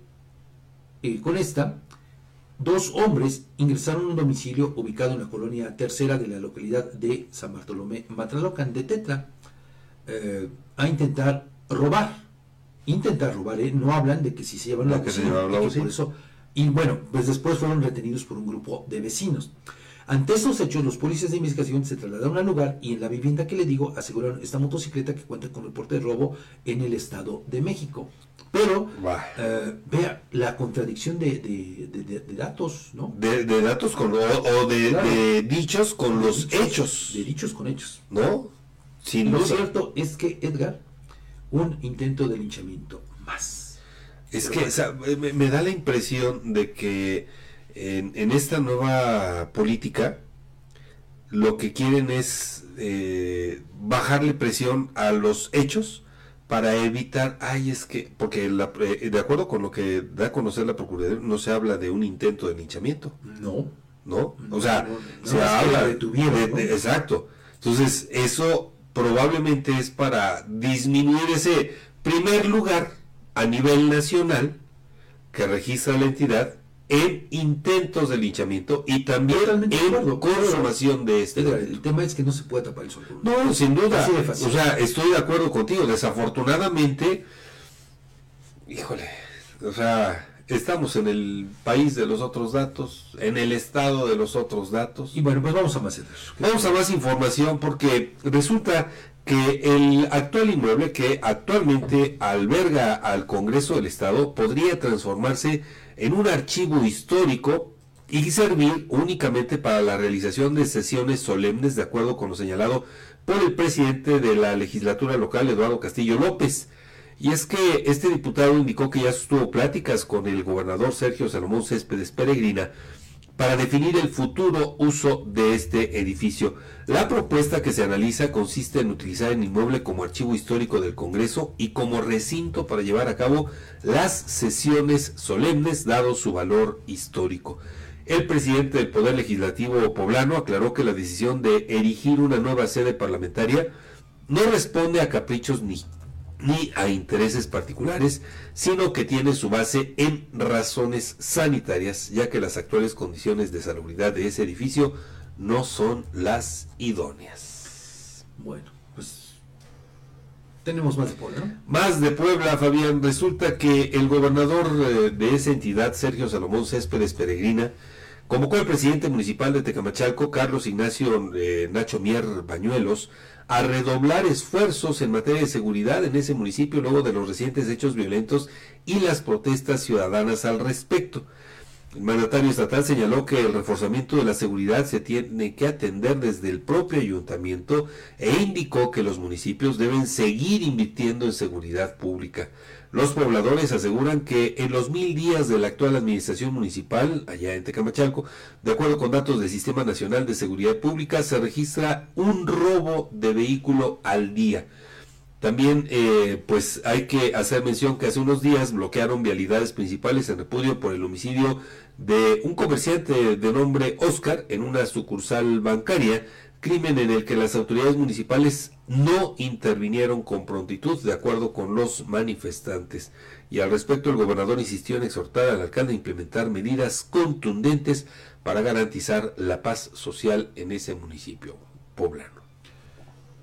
eh, con esta, dos hombres ingresaron a un domicilio ubicado en la colonia tercera de la localidad de San Bartolomé, Matlalocan de Tetra, eh, a intentar robar. Intentar robar, ¿eh? no hablan de que si se llevan la No, que se llevaban la bocina. por eso y bueno, pues después fueron retenidos por un grupo de vecinos. Ante estos hechos, los policías de investigación se trasladaron al lugar y en la vivienda que le digo aseguraron esta motocicleta que cuenta con reporte de robo en el Estado de México. Pero, eh, vea, la contradicción de, de- de- de- de datos, ¿no? De, de datos con, o, o de, Claro. de dichos con los hechos, De dichos con hechos. ¿no? Lo cierto es que, Edgar, un intento de linchamiento más. Es Pero que bueno. o sea, me, me da la impresión de que en, en esta nueva política lo que quieren es eh, bajarle presión a los hechos para evitar, ay, es que, porque la, eh, de acuerdo con lo que da a conocer la Procuraduría, no se habla de un intento de linchamiento, No. ¿no? No, O sea, no, no, se habla de- de- exacto. Entonces, eso probablemente es para disminuir ese primer lugar a nivel nacional que registra la entidad en intentos de linchamiento y también Totalmente en acuerdo. consumación de este Edgar, el tema es que no se puede tapar el sol. No, sin duda. O sea, estoy de acuerdo contigo. Desafortunadamente, híjole, o sea, estamos en el país de los otros datos, en el estado de los otros datos. Y bueno, pues vamos a más. Vamos a más información porque resulta que el actual inmueble que actualmente alberga al Congreso del Estado podría transformarse en un archivo histórico y servir únicamente para la realización de sesiones solemnes de acuerdo con lo señalado por el presidente de la legislatura local, Eduardo Castillo López. Y es que este diputado indicó que ya sostuvo pláticas con el gobernador Sergio Salomón Céspedes Peregrina para definir el futuro uso de este edificio. La propuesta que se analiza consiste en utilizar el inmueble como archivo histórico del Congreso y como recinto para llevar a cabo las sesiones solemnes dado su valor histórico. El presidente del Poder Legislativo poblano aclaró que la decisión de erigir una nueva sede parlamentaria no responde a caprichos ni, ni a intereses particulares, sino que tiene su base en razones sanitarias, ya que las actuales condiciones de salubridad de ese edificio no son las idóneas. Bueno, pues tenemos más de Puebla. Más de Puebla, Fabián. Resulta que el gobernador eh, de esa entidad, Sergio Salomón Céspedes Peregrina, convocó al presidente municipal de Tecamachalco, Carlos Ignacio eh, Nacho Mier Bañuelos, a redoblar esfuerzos en materia de seguridad en ese municipio luego de los recientes hechos violentos y las protestas ciudadanas al respecto. El mandatario estatal señaló que el reforzamiento de la seguridad se tiene que atender desde el propio ayuntamiento e indicó que los municipios deben seguir invirtiendo en seguridad pública. Los pobladores aseguran que en los mil días de la actual administración municipal, allá en Tecamachalco, de acuerdo con datos del Sistema Nacional de Seguridad Pública, se registra un robo de vehículo al día. También, eh, pues hay que hacer mención que hace unos días bloquearon vialidades principales en repudio por el homicidio de un comerciante de nombre Oscar en una sucursal bancaria crimen en el que las autoridades municipales no intervinieron con prontitud de acuerdo con los manifestantes. Y al respecto el gobernador insistió en exhortar al alcalde a implementar medidas contundentes para garantizar la paz social en ese municipio poblano.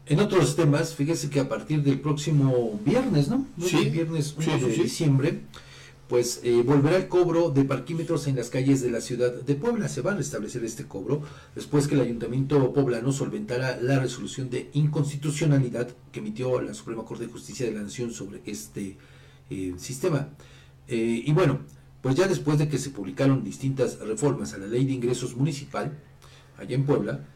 En otros temas, fíjese que a partir del próximo viernes, ¿no? Sí, viernes 1 sí, sí, de sí. diciembre, pues eh, volverá el cobro de parquímetros en las calles de la ciudad de Puebla. Se va a restablecer este cobro después que el ayuntamiento poblano solventara la resolución de inconstitucionalidad que emitió la Suprema Corte de Justicia de la Nación sobre este eh, sistema. Eh, y bueno, pues ya después de que se publicaron distintas reformas a la ley de ingresos municipal, allá en Puebla,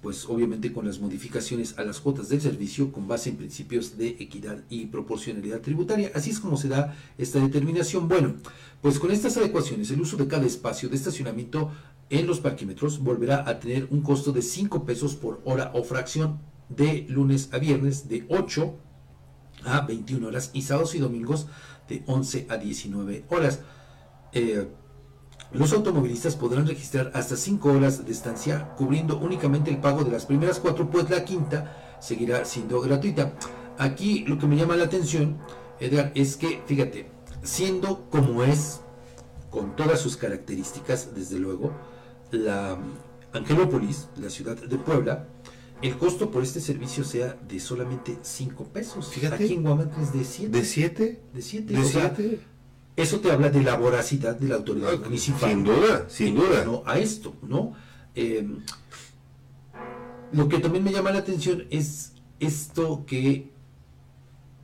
pues obviamente con las modificaciones a las cuotas del servicio con base en principios de equidad y proporcionalidad tributaria. Así es como se da esta determinación. Bueno, pues con estas adecuaciones, el uso de cada espacio de estacionamiento en los parquímetros volverá a tener un costo de 5 pesos por hora o fracción de lunes a viernes de 8 a 21 horas y sábados y domingos de 11 a 19 horas. Eh, los automovilistas podrán registrar hasta 5 horas de estancia, cubriendo únicamente el pago de las primeras 4, pues la quinta seguirá siendo gratuita. Aquí lo que me llama la atención, Edgar, es que, fíjate, siendo como es, con todas sus características, desde luego, la Angelópolis, la ciudad de Puebla, el costo por este servicio sea de solamente 5 pesos. Fíjate. Aquí en Huamantla es de 7. ¿De siete? De 7. ¿De siete? Eso te habla de la voracidad de la autoridad municipal. sin duda, sin duda. A esto, ¿no? Eh, lo que también me llama la atención es esto que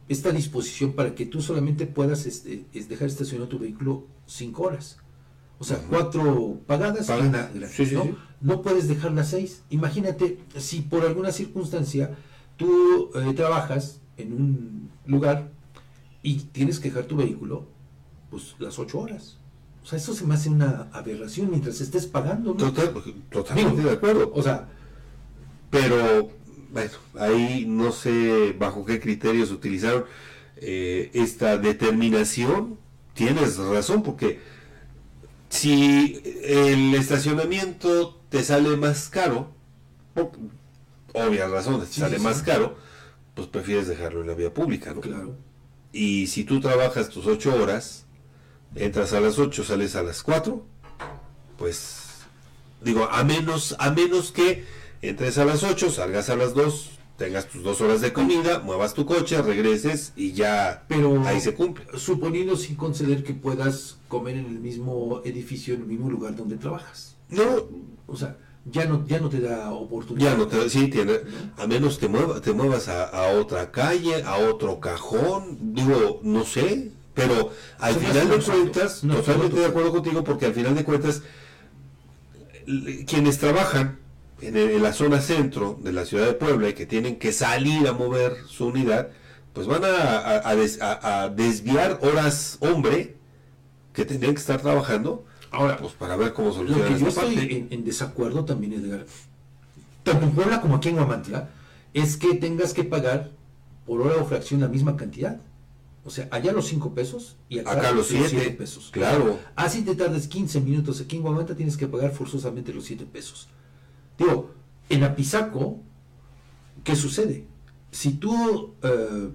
esta disposición para que tú solamente puedas este, es dejar estacionado tu vehículo cinco horas. O sea, cuatro pagadas y una gratis, Sí, sí, ¿no? sí. No puedes dejar las seis. Imagínate si por alguna circunstancia tú eh, trabajas en un lugar y tienes que dejar tu vehículo, pues las ocho horas. O sea, eso se me hace una aberración mientras estés pagando, ¿no? Total- totalmente Digo, de acuerdo. O sea, Pero, bueno, ahí no sé bajo qué criterios utilizaron eh, esta determinación. Tienes razón, porque si el estacionamiento te sale más caro, por obvias razones, te Sí, sale sí, más caro, pues prefieres dejarlo en la vía pública, ¿no? claro. Y si tú trabajas tus ocho horas, entras a las ocho, sales a las cuatro, pues digo, a menos, a menos que entres a las ocho, salgas a las dos, tengas tus dos horas de comida, muevas tu coche, regreses y ya Pero ahí se cumple. suponiendo sin conceder que puedas comer en el mismo edificio, en el mismo lugar donde trabajas. No, O sea, ya no, ya no te da oportunidad. ya no te, sí, tiene, a menos te muevas, te muevas a, a otra calle, a otro cajón, digo, no sé, pero al final de cuentas, No, totalmente de acuerdo contigo, porque al final de cuentas, quienes trabajan en, el- en la zona centro de la ciudad de Puebla y que tienen que salir a mover su unidad, pues van a, a- a des- a- a desviar horas hombre que tendrían que estar trabajando Ahora, pues para ver cómo soluciona Lo que yo esta estoy parte. en, en desacuerdo también, Edgar, tanto en Puebla como aquí en Guamantla, es que tengas que pagar por hora o fracción la misma cantidad. O sea, allá los 5 pesos y acá, Acá los siete, siete pesos. claro. Así te tardes 15 minutos aquí en Guamantla, tienes que pagar forzosamente los 7 pesos. Digo, en Apizaco, ¿qué sucede? Si tú eh,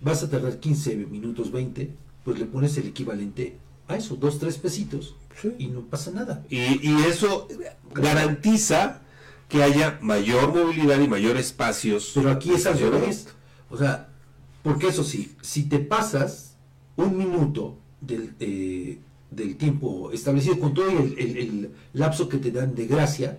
vas a tardar 15 minutos, 20, pues le pones el equivalente a eso, 2, 3 pesitos, y no pasa nada. Y, y eso garantiza que haya mayor movilidad y mayor espacios. Pero aquí es al revés. O sea, porque eso sí, si te pasas un minuto del, eh, del tiempo establecido con todo el, el- el lapso que te dan de gracia,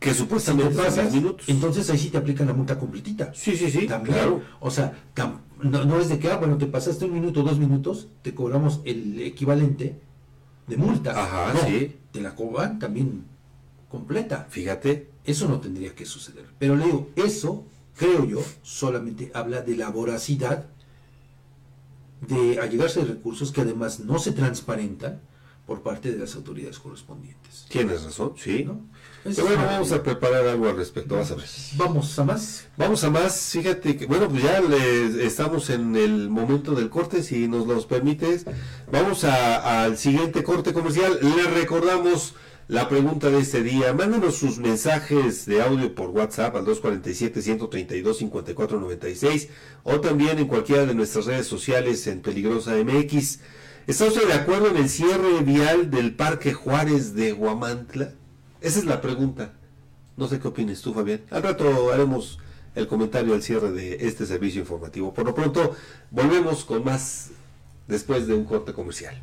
Que si te supuestamente son pasas, 10 minutos. entonces ahí sí te aplican la multa completita. Sí, sí, sí, También. claro. O sea, tam- no, no es de que, ah, bueno, te pasaste un minuto, dos minutos, te cobramos el equivalente de multa. Ajá, No, sí. Te la cobran también completa. Fíjate. Eso no tendría que suceder. Pero le digo, eso, creo yo, solamente habla de la voracidad de allegarse de recursos que además no se transparentan por parte de las autoridades correspondientes. Tienes razón, sí. ¿no? Pero bueno, vamos a preparar algo al respecto, vas a ver. Vamos a más. Vamos a más, fíjate que, bueno, pues ya le- estamos en el momento del corte, si nos los permites. Vamos a- al siguiente corte comercial. Le recordamos la pregunta de este día. Mándenos sus mensajes de audio por WhatsApp al 247-132-5496 o también en cualquiera de nuestras redes sociales en Peligrosa MX. ¿Está usted de acuerdo en el cierre vial del Parque Juárez de Huamantla? Esa es la pregunta. No sé qué opinas tú, Fabián. Al rato haremos el comentario al cierre de este servicio informativo. Por lo pronto, volvemos con más después de un corte comercial.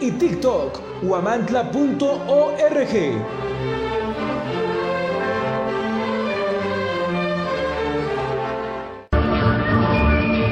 y TikTok, huamantla.org.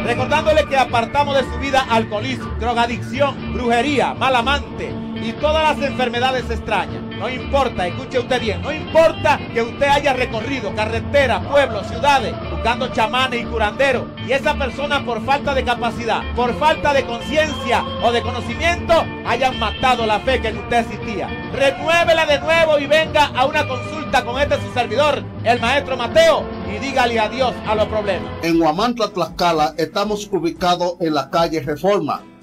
Recordándole que apartamos de su vida alcoholismo, drogadicción, brujería, mal amante y todas las enfermedades extrañas. No importa, escuche usted bien, no importa que usted haya recorrido carreteras, pueblos, ciudades, buscando chamanes y curanderos, y esa persona por falta de capacidad, por falta de conciencia o de conocimiento, hayan matado la fe que en usted existía. Renuévela de nuevo y venga a una consulta con este su servidor, el maestro Mateo, y dígale adiós a los problemas. En Huamantla, Tlaxcala, estamos ubicados en la calle Reforma,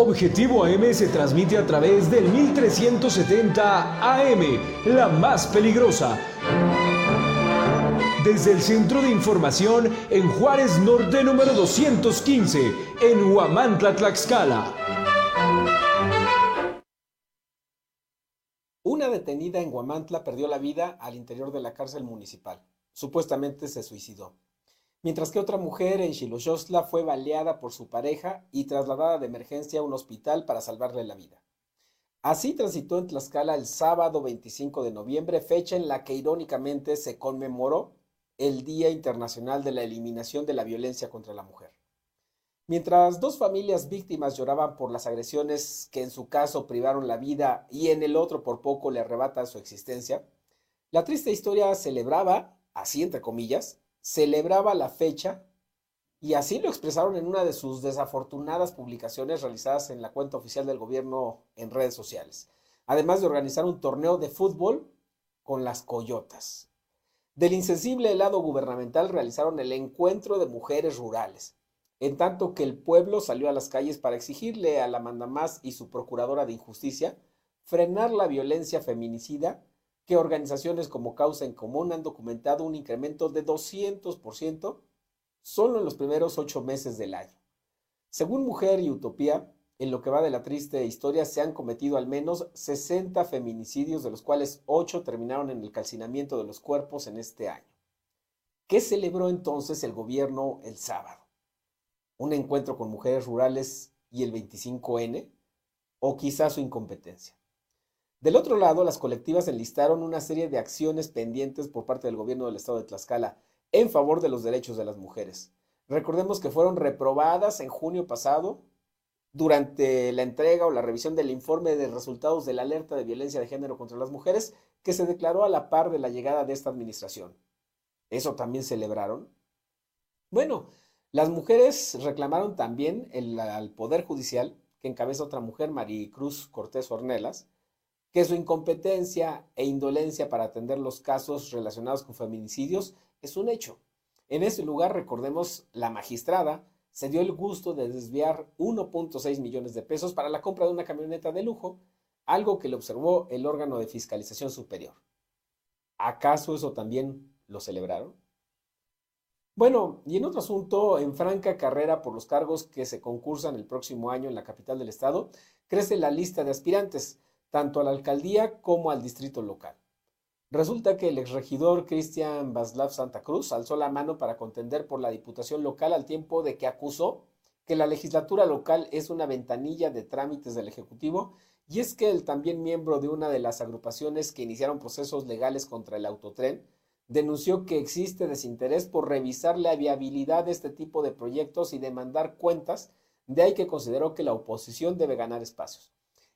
Objetivo AM se transmite a través del 1370 AM, la más peligrosa. Desde el Centro de Información en Juárez Norte número 215, en Huamantla, Tlaxcala. Una detenida en Guamantla perdió la vida al interior de la cárcel municipal. Supuestamente se suicidó. Mientras que otra mujer en Xiloxostla fue baleada por su pareja y trasladada de emergencia a un hospital para salvarle la vida. Así transitó en Tlaxcala el sábado 25 de noviembre, fecha en la que irónicamente se conmemoró el Día Internacional de la Eliminación de la Violencia contra la Mujer. Mientras dos familias víctimas lloraban por las agresiones que en su caso privaron la vida y en el otro por poco le arrebatan su existencia, la triste historia celebraba, así entre comillas, celebraba la fecha y así lo expresaron en una de sus desafortunadas publicaciones realizadas en la cuenta oficial del gobierno en redes sociales, además de organizar un torneo de fútbol con las coyotas. Del insensible lado gubernamental realizaron el encuentro de mujeres rurales, en tanto que el pueblo salió a las calles para exigirle a la mandamás y su procuradora de injusticia frenar la violencia feminicida que organizaciones como Causa en Común han documentado un incremento de 200% solo en los primeros ocho meses del año. Según Mujer y Utopía, en lo que va de la triste historia se han cometido al menos 60 feminicidios, de los cuales 8 terminaron en el calcinamiento de los cuerpos en este año. ¿Qué celebró entonces el gobierno el sábado? ¿Un encuentro con mujeres rurales y el 25N? ¿O quizás su incompetencia? Del otro lado, las colectivas enlistaron una serie de acciones pendientes por parte del gobierno del estado de Tlaxcala en favor de los derechos de las mujeres. Recordemos que fueron reprobadas en junio pasado durante la entrega o la revisión del informe de resultados de la alerta de violencia de género contra las mujeres que se declaró a la par de la llegada de esta administración. ¿Eso también celebraron? Bueno, las mujeres reclamaron también al Poder Judicial, que encabeza otra mujer, Maricruz Cortés Ornelas, que su incompetencia e indolencia para atender los casos relacionados con feminicidios es un hecho. En ese lugar, recordemos, la magistrada se dio el gusto de desviar 1.6 millones de pesos para la compra de una camioneta de lujo, algo que le observó el órgano de fiscalización superior. ¿Acaso eso también lo celebraron? Bueno, y en otro asunto, en franca carrera por los cargos que se concursan el próximo año en la capital del estado, crece la lista de aspirantes tanto a la alcaldía como al distrito local. Resulta que el exregidor Cristian Vaslav Santa Cruz alzó la mano para contender por la diputación local al tiempo de que acusó que la legislatura local es una ventanilla de trámites del Ejecutivo y es que el también miembro de una de las agrupaciones que iniciaron procesos legales contra el autotren denunció que existe desinterés por revisar la viabilidad de este tipo de proyectos y demandar cuentas, de ahí que consideró que la oposición debe ganar espacios.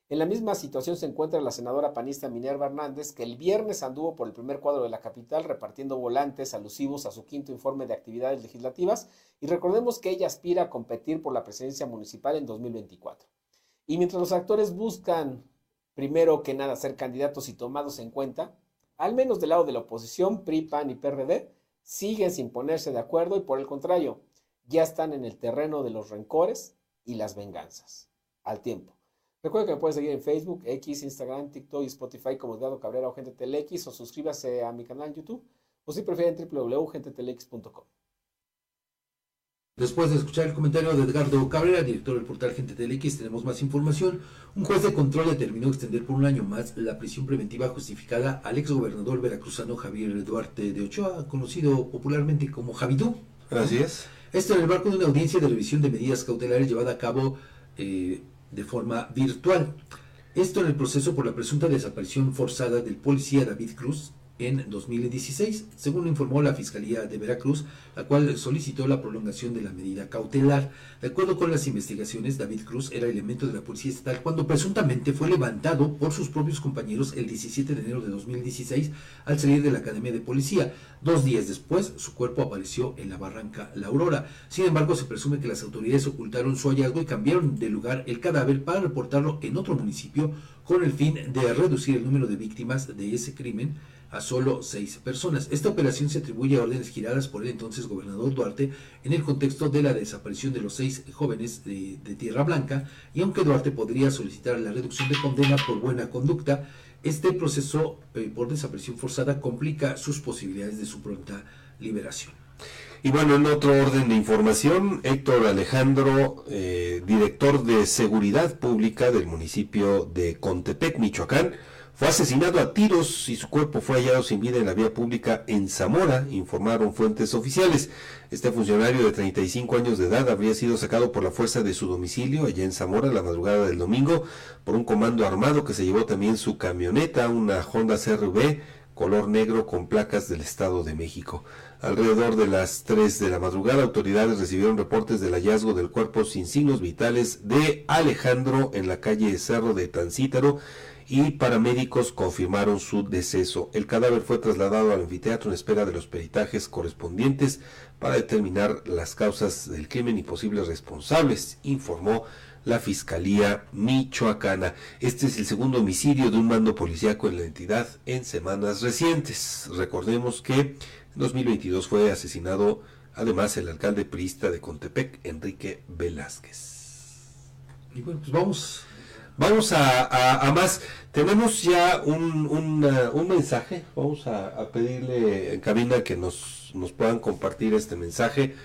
En la misma situación se encuentra la senadora panista Minerva Hernández, que el viernes anduvo por el primer cuadro de la capital repartiendo volantes alusivos a su quinto informe de actividades legislativas y recordemos que ella aspira a competir por la presidencia municipal en 2024. Y mientras los actores buscan, primero que nada, ser candidatos y tomados en cuenta, al menos del lado de la oposición, PRI, PAN y PRD, siguen sin ponerse de acuerdo y por el contrario, ya están en el terreno de los rencores y las venganzas. Al tiempo. Recuerda que me puedes seguir en Facebook, X, Instagram, TikTok y Spotify como Eduardo Cabrera o Gente Telex o suscríbase a mi canal en YouTube o si prefieren www.gentetelex.com. Después de escuchar el comentario de Edgardo Cabrera, director del portal Gente Telex, tenemos más información. Un juez de control determinó extender por un año más la prisión preventiva justificada al exgobernador veracruzano Javier Duarte de Ochoa, conocido popularmente como Javidú. Así es. Esto en el marco de una audiencia de revisión de medidas cautelares llevada a cabo eh, de forma virtual. Esto en el proceso por la presunta desaparición forzada del policía David Cruz, en 2016, según informó la Fiscalía de Veracruz, la cual solicitó la prolongación de la medida cautelar. De acuerdo con las investigaciones, David Cruz era elemento de la Policía Estatal cuando presuntamente fue levantado por sus propios compañeros el 17 de enero de 2016 al salir de la Academia de Policía. Dos días después, su cuerpo apareció en la barranca La Aurora. Sin embargo, se presume que las autoridades ocultaron su hallazgo y cambiaron de lugar el cadáver para reportarlo en otro municipio con el fin de reducir el número de víctimas de ese crimen a solo seis personas. Esta operación se atribuye a órdenes giradas por el entonces gobernador Duarte en el contexto de la desaparición de los seis jóvenes de, Tierra Blanca y aunque Duarte podría solicitar la reducción de condena por buena conducta, este proceso eh, por desaparición forzada complica sus posibilidades de su pronta liberación. Y bueno, en otro orden de información, Héctor Alejandro, eh, director de Seguridad Pública del municipio de Contepec, Michoacán, fue asesinado a tiros y su cuerpo fue hallado sin vida en la vía pública en Zamora, informaron fuentes oficiales. Este funcionario de 35 años de edad habría sido sacado por la fuerza de su domicilio allá en Zamora la madrugada del domingo por un comando armado que se llevó también su camioneta, una Honda CRV color negro con placas del Estado de México. Alrededor de las 3 de la madrugada, autoridades recibieron reportes del hallazgo del cuerpo sin signos vitales de Alejandro en la calle Cerro de Tancítaro y paramédicos confirmaron su deceso. El cadáver fue trasladado al anfiteatro en espera de los peritajes correspondientes para determinar las causas del crimen y posibles responsables, informó la Fiscalía Michoacana. Este es el segundo homicidio de un mando policíaco en la entidad en semanas recientes. Recordemos que en 2022 fue asesinado además el alcalde priista de Contepec, Enrique Velázquez. Y bueno, pues vamos. Vamos a, más. Tenemos ya un, un, mensaje. Vamos a, pedirle en cabina que nos, nos puedan compartir este mensaje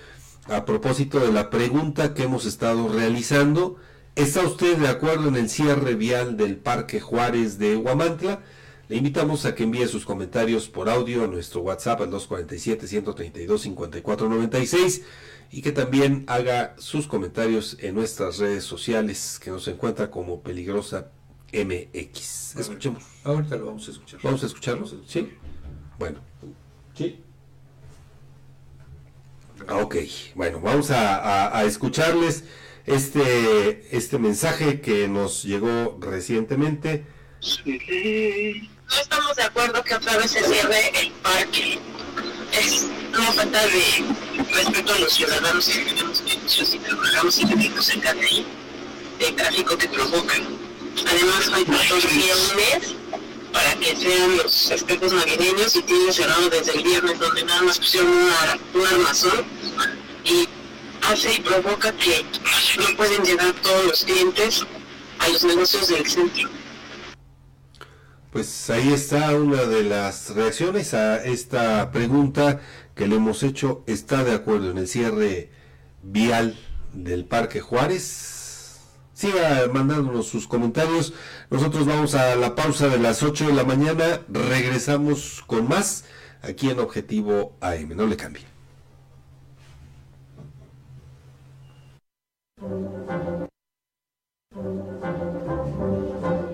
a propósito de la pregunta que hemos estado realizando. ¿Está usted de acuerdo en el cierre vial del Parque Juárez de Huamantla? Le invitamos a que envíe sus comentarios por audio a nuestro WhatsApp al 247-132-5496 y que también haga sus comentarios en nuestras redes sociales que nos encuentra como Peligrosa MX. Escuchemos. Ahorita lo vamos a escuchar. ¿Vamos a escucharlo? Sí. Bueno. Sí. Ok, bueno, vamos a, a escucharles este, este mensaje que nos llegó recientemente. No estamos de acuerdo que otra vez se cierre el parque. Es una falta de respeto a los ciudadanos que tenemos derechos y trabajamos y vivimos cerca de ahí, el tráfico que provocan. Además, hay todavía un mes para que sean los espejos navideños y tienen cerrado desde el viernes, donde nada más pusieron una, un armazón y hace y provoca que no pueden llegar todos los clientes a los negocios del centro. Pues ahí está una de las reacciones a esta pregunta que le hemos hecho. ¿Está de acuerdo en el cierre vial del Parque Juárez? Siga mandándonos sus comentarios. Nosotros vamos a la pausa de las 8 de la mañana. Regresamos con más aquí en Objetivo AM. No le cambie.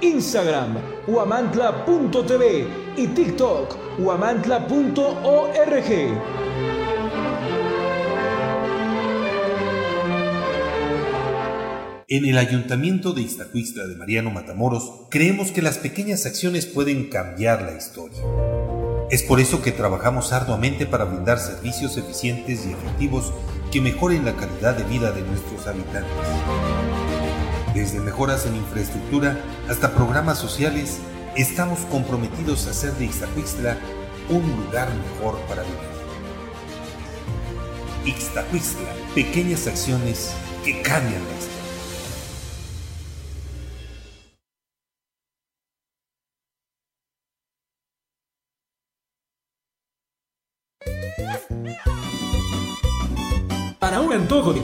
Instagram, huamantla.tv y TikTok, huamantla.org. En el Ayuntamiento de Iztacuistla de Mariano Matamoros creemos que las pequeñas acciones pueden cambiar la historia. Es por eso que trabajamos arduamente para brindar servicios eficientes y efectivos que mejoren la calidad de vida de nuestros habitantes. Desde mejoras en infraestructura hasta programas sociales, estamos comprometidos a hacer de Ixtacuistla un lugar mejor para vivir. Ixtacuistla, pequeñas acciones que cambian la historia. Para un antojo de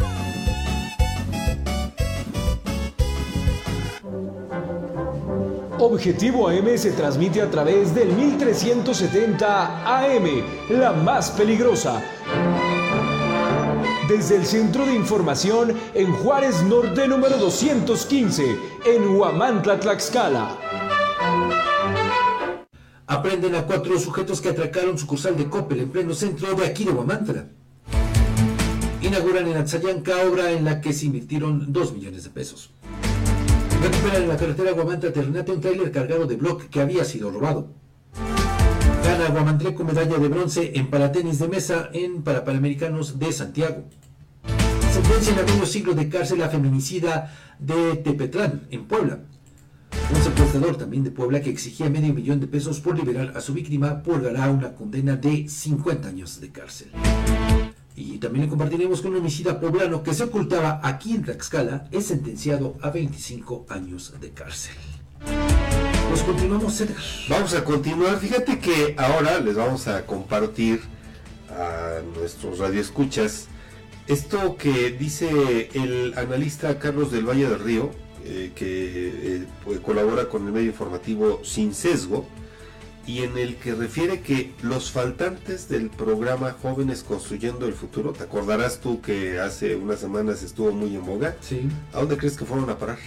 Objetivo AM se transmite a través del 1370 AM, la más peligrosa. Desde el Centro de Información en Juárez Norte número 215, en Huamantla, Tlaxcala. Aprenden a cuatro sujetos que atracaron sucursal de Coppel en pleno centro de aquí de Huamantla. Inauguran en Atzayanca obra en la que se invirtieron 2 millones de pesos. Recuperan en la carretera Guamantla-Ternate un tráiler cargado de bloque que había sido robado. Gana Guamantla con medalla de bronce en paratenis de mesa en Parapanamericanos de Santiago. Sentencia a medio siglo de cárcel a feminicida de Tepetlán, en Puebla. Un secuestrador también de Puebla que exigía medio millón de pesos por liberar a su víctima purgará una condena de 50 años de cárcel. Y también le compartiremos con un homicida poblano que se ocultaba aquí en Tlaxcala, es sentenciado a 25 años de cárcel. Pues continuamos, Edgar. Vamos a continuar. Fíjate que ahora les vamos a compartir a nuestros radioescuchas esto que dice el analista Carlos del Valle del Río, eh, que eh, pues, colabora con el medio informativo Sin Sesgo, y en el que refiere que los faltantes del programa Jóvenes Construyendo el Futuro, te acordarás tú que hace unas semanas estuvo muy en boga, sí. ¿a dónde crees que fueron a parar?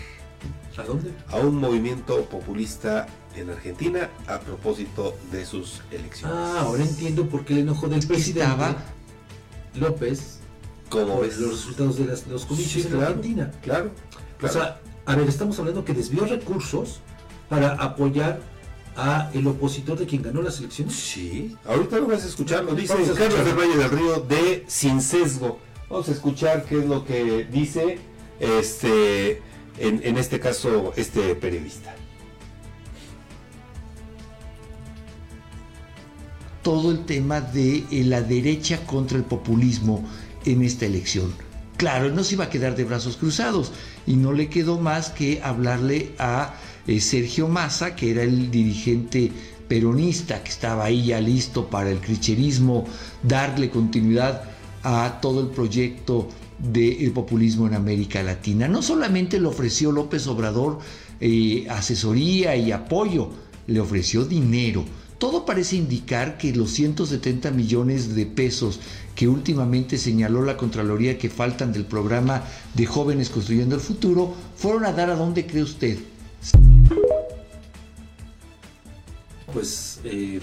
¿A dónde? A un movimiento populista en Argentina a propósito de sus elecciones. Ah, ahora entiendo por qué el enojo del presidente López ¿Cómo por ves? los resultados de las- los comicios Sí, en claro, Argentina. Claro, O claro. sea, a ver, estamos hablando que desvió recursos para apoyar a el opositor de quien ganó las elecciones. Sí, ahorita lo vas a escuchar, lo dice Carlos escuchar. del Valle del Río de Sin Sesgo. Vamos a escuchar qué es lo que dice este en, en este caso este periodista. todo el tema de eh, la derecha contra el populismo en esta elección. Claro, no se iba a quedar de brazos cruzados y no le quedó más que hablarle a eh, Sergio Massa, que era el dirigente peronista que estaba ahí ya listo para el cricherismo, darle continuidad a todo el proyecto del populismo en América Latina. No solamente le ofreció López Obrador eh, asesoría y apoyo, le ofreció dinero. Todo parece indicar que los 170 millones de pesos que últimamente señaló la Contraloría que faltan del programa de jóvenes construyendo el futuro fueron a dar a dónde cree usted. Pues, eh,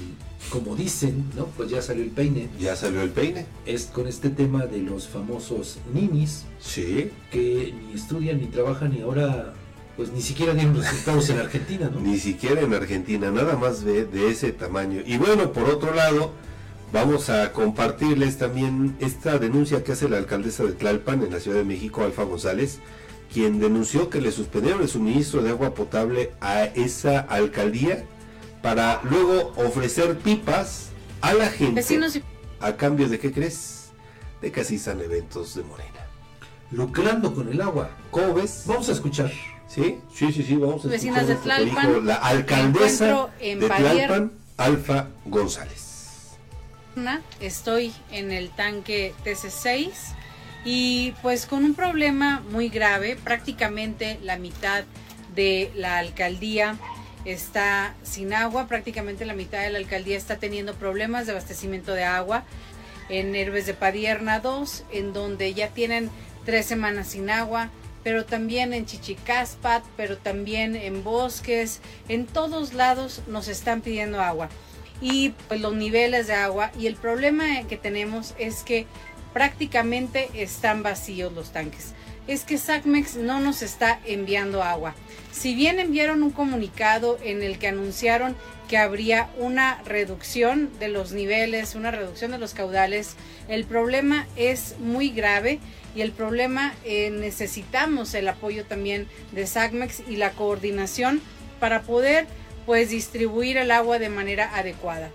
como dicen, ¿no? Pues ya salió el peine. Ya salió el peine. Es con este tema de los famosos ninis. Sí. Que ni estudian, ni trabajan, y ahora, pues ni siquiera dieron resultados en Argentina, ¿no? Ni siquiera en Argentina, nada más de, de ese tamaño. Y bueno, por otro lado, vamos a compartirles también esta denuncia que hace la alcaldesa de Tlalpan en la Ciudad de México, Alfa González, quien denunció que le suspendieron el suministro de agua potable a esa alcaldía para luego ofrecer pipas a la gente. Vecinos y- ¿A cambio de qué crees? De que asistan eventos de Morena. Lucrando con el agua. ¿Cómo ves? Vamos a escuchar. Sí, sí, sí, sí, vamos a Vecinas escuchar de Tlalpan, dijo la alcaldesa en de Tlalpan, Alfa González. Estoy en el tanque TC6 y pues con un problema muy grave, prácticamente la mitad de la alcaldía está sin agua, prácticamente la mitad de la alcaldía está teniendo problemas de abastecimiento de agua. En Herbes de Padierna 2, en donde ya tienen tres semanas sin agua, pero también en Chichicaspat, pero también en bosques, en todos lados nos están pidiendo agua. Y pues los niveles de agua y el problema que tenemos es que prácticamente están vacíos los tanques. Es que SACMEX no nos está enviando agua. Si bien enviaron un comunicado en el que anunciaron que habría una reducción de los niveles, una reducción de los caudales, el problema es muy grave y el problema eh, necesitamos el apoyo también de SACMEX y la coordinación para poder pues distribuir el agua de manera adecuada.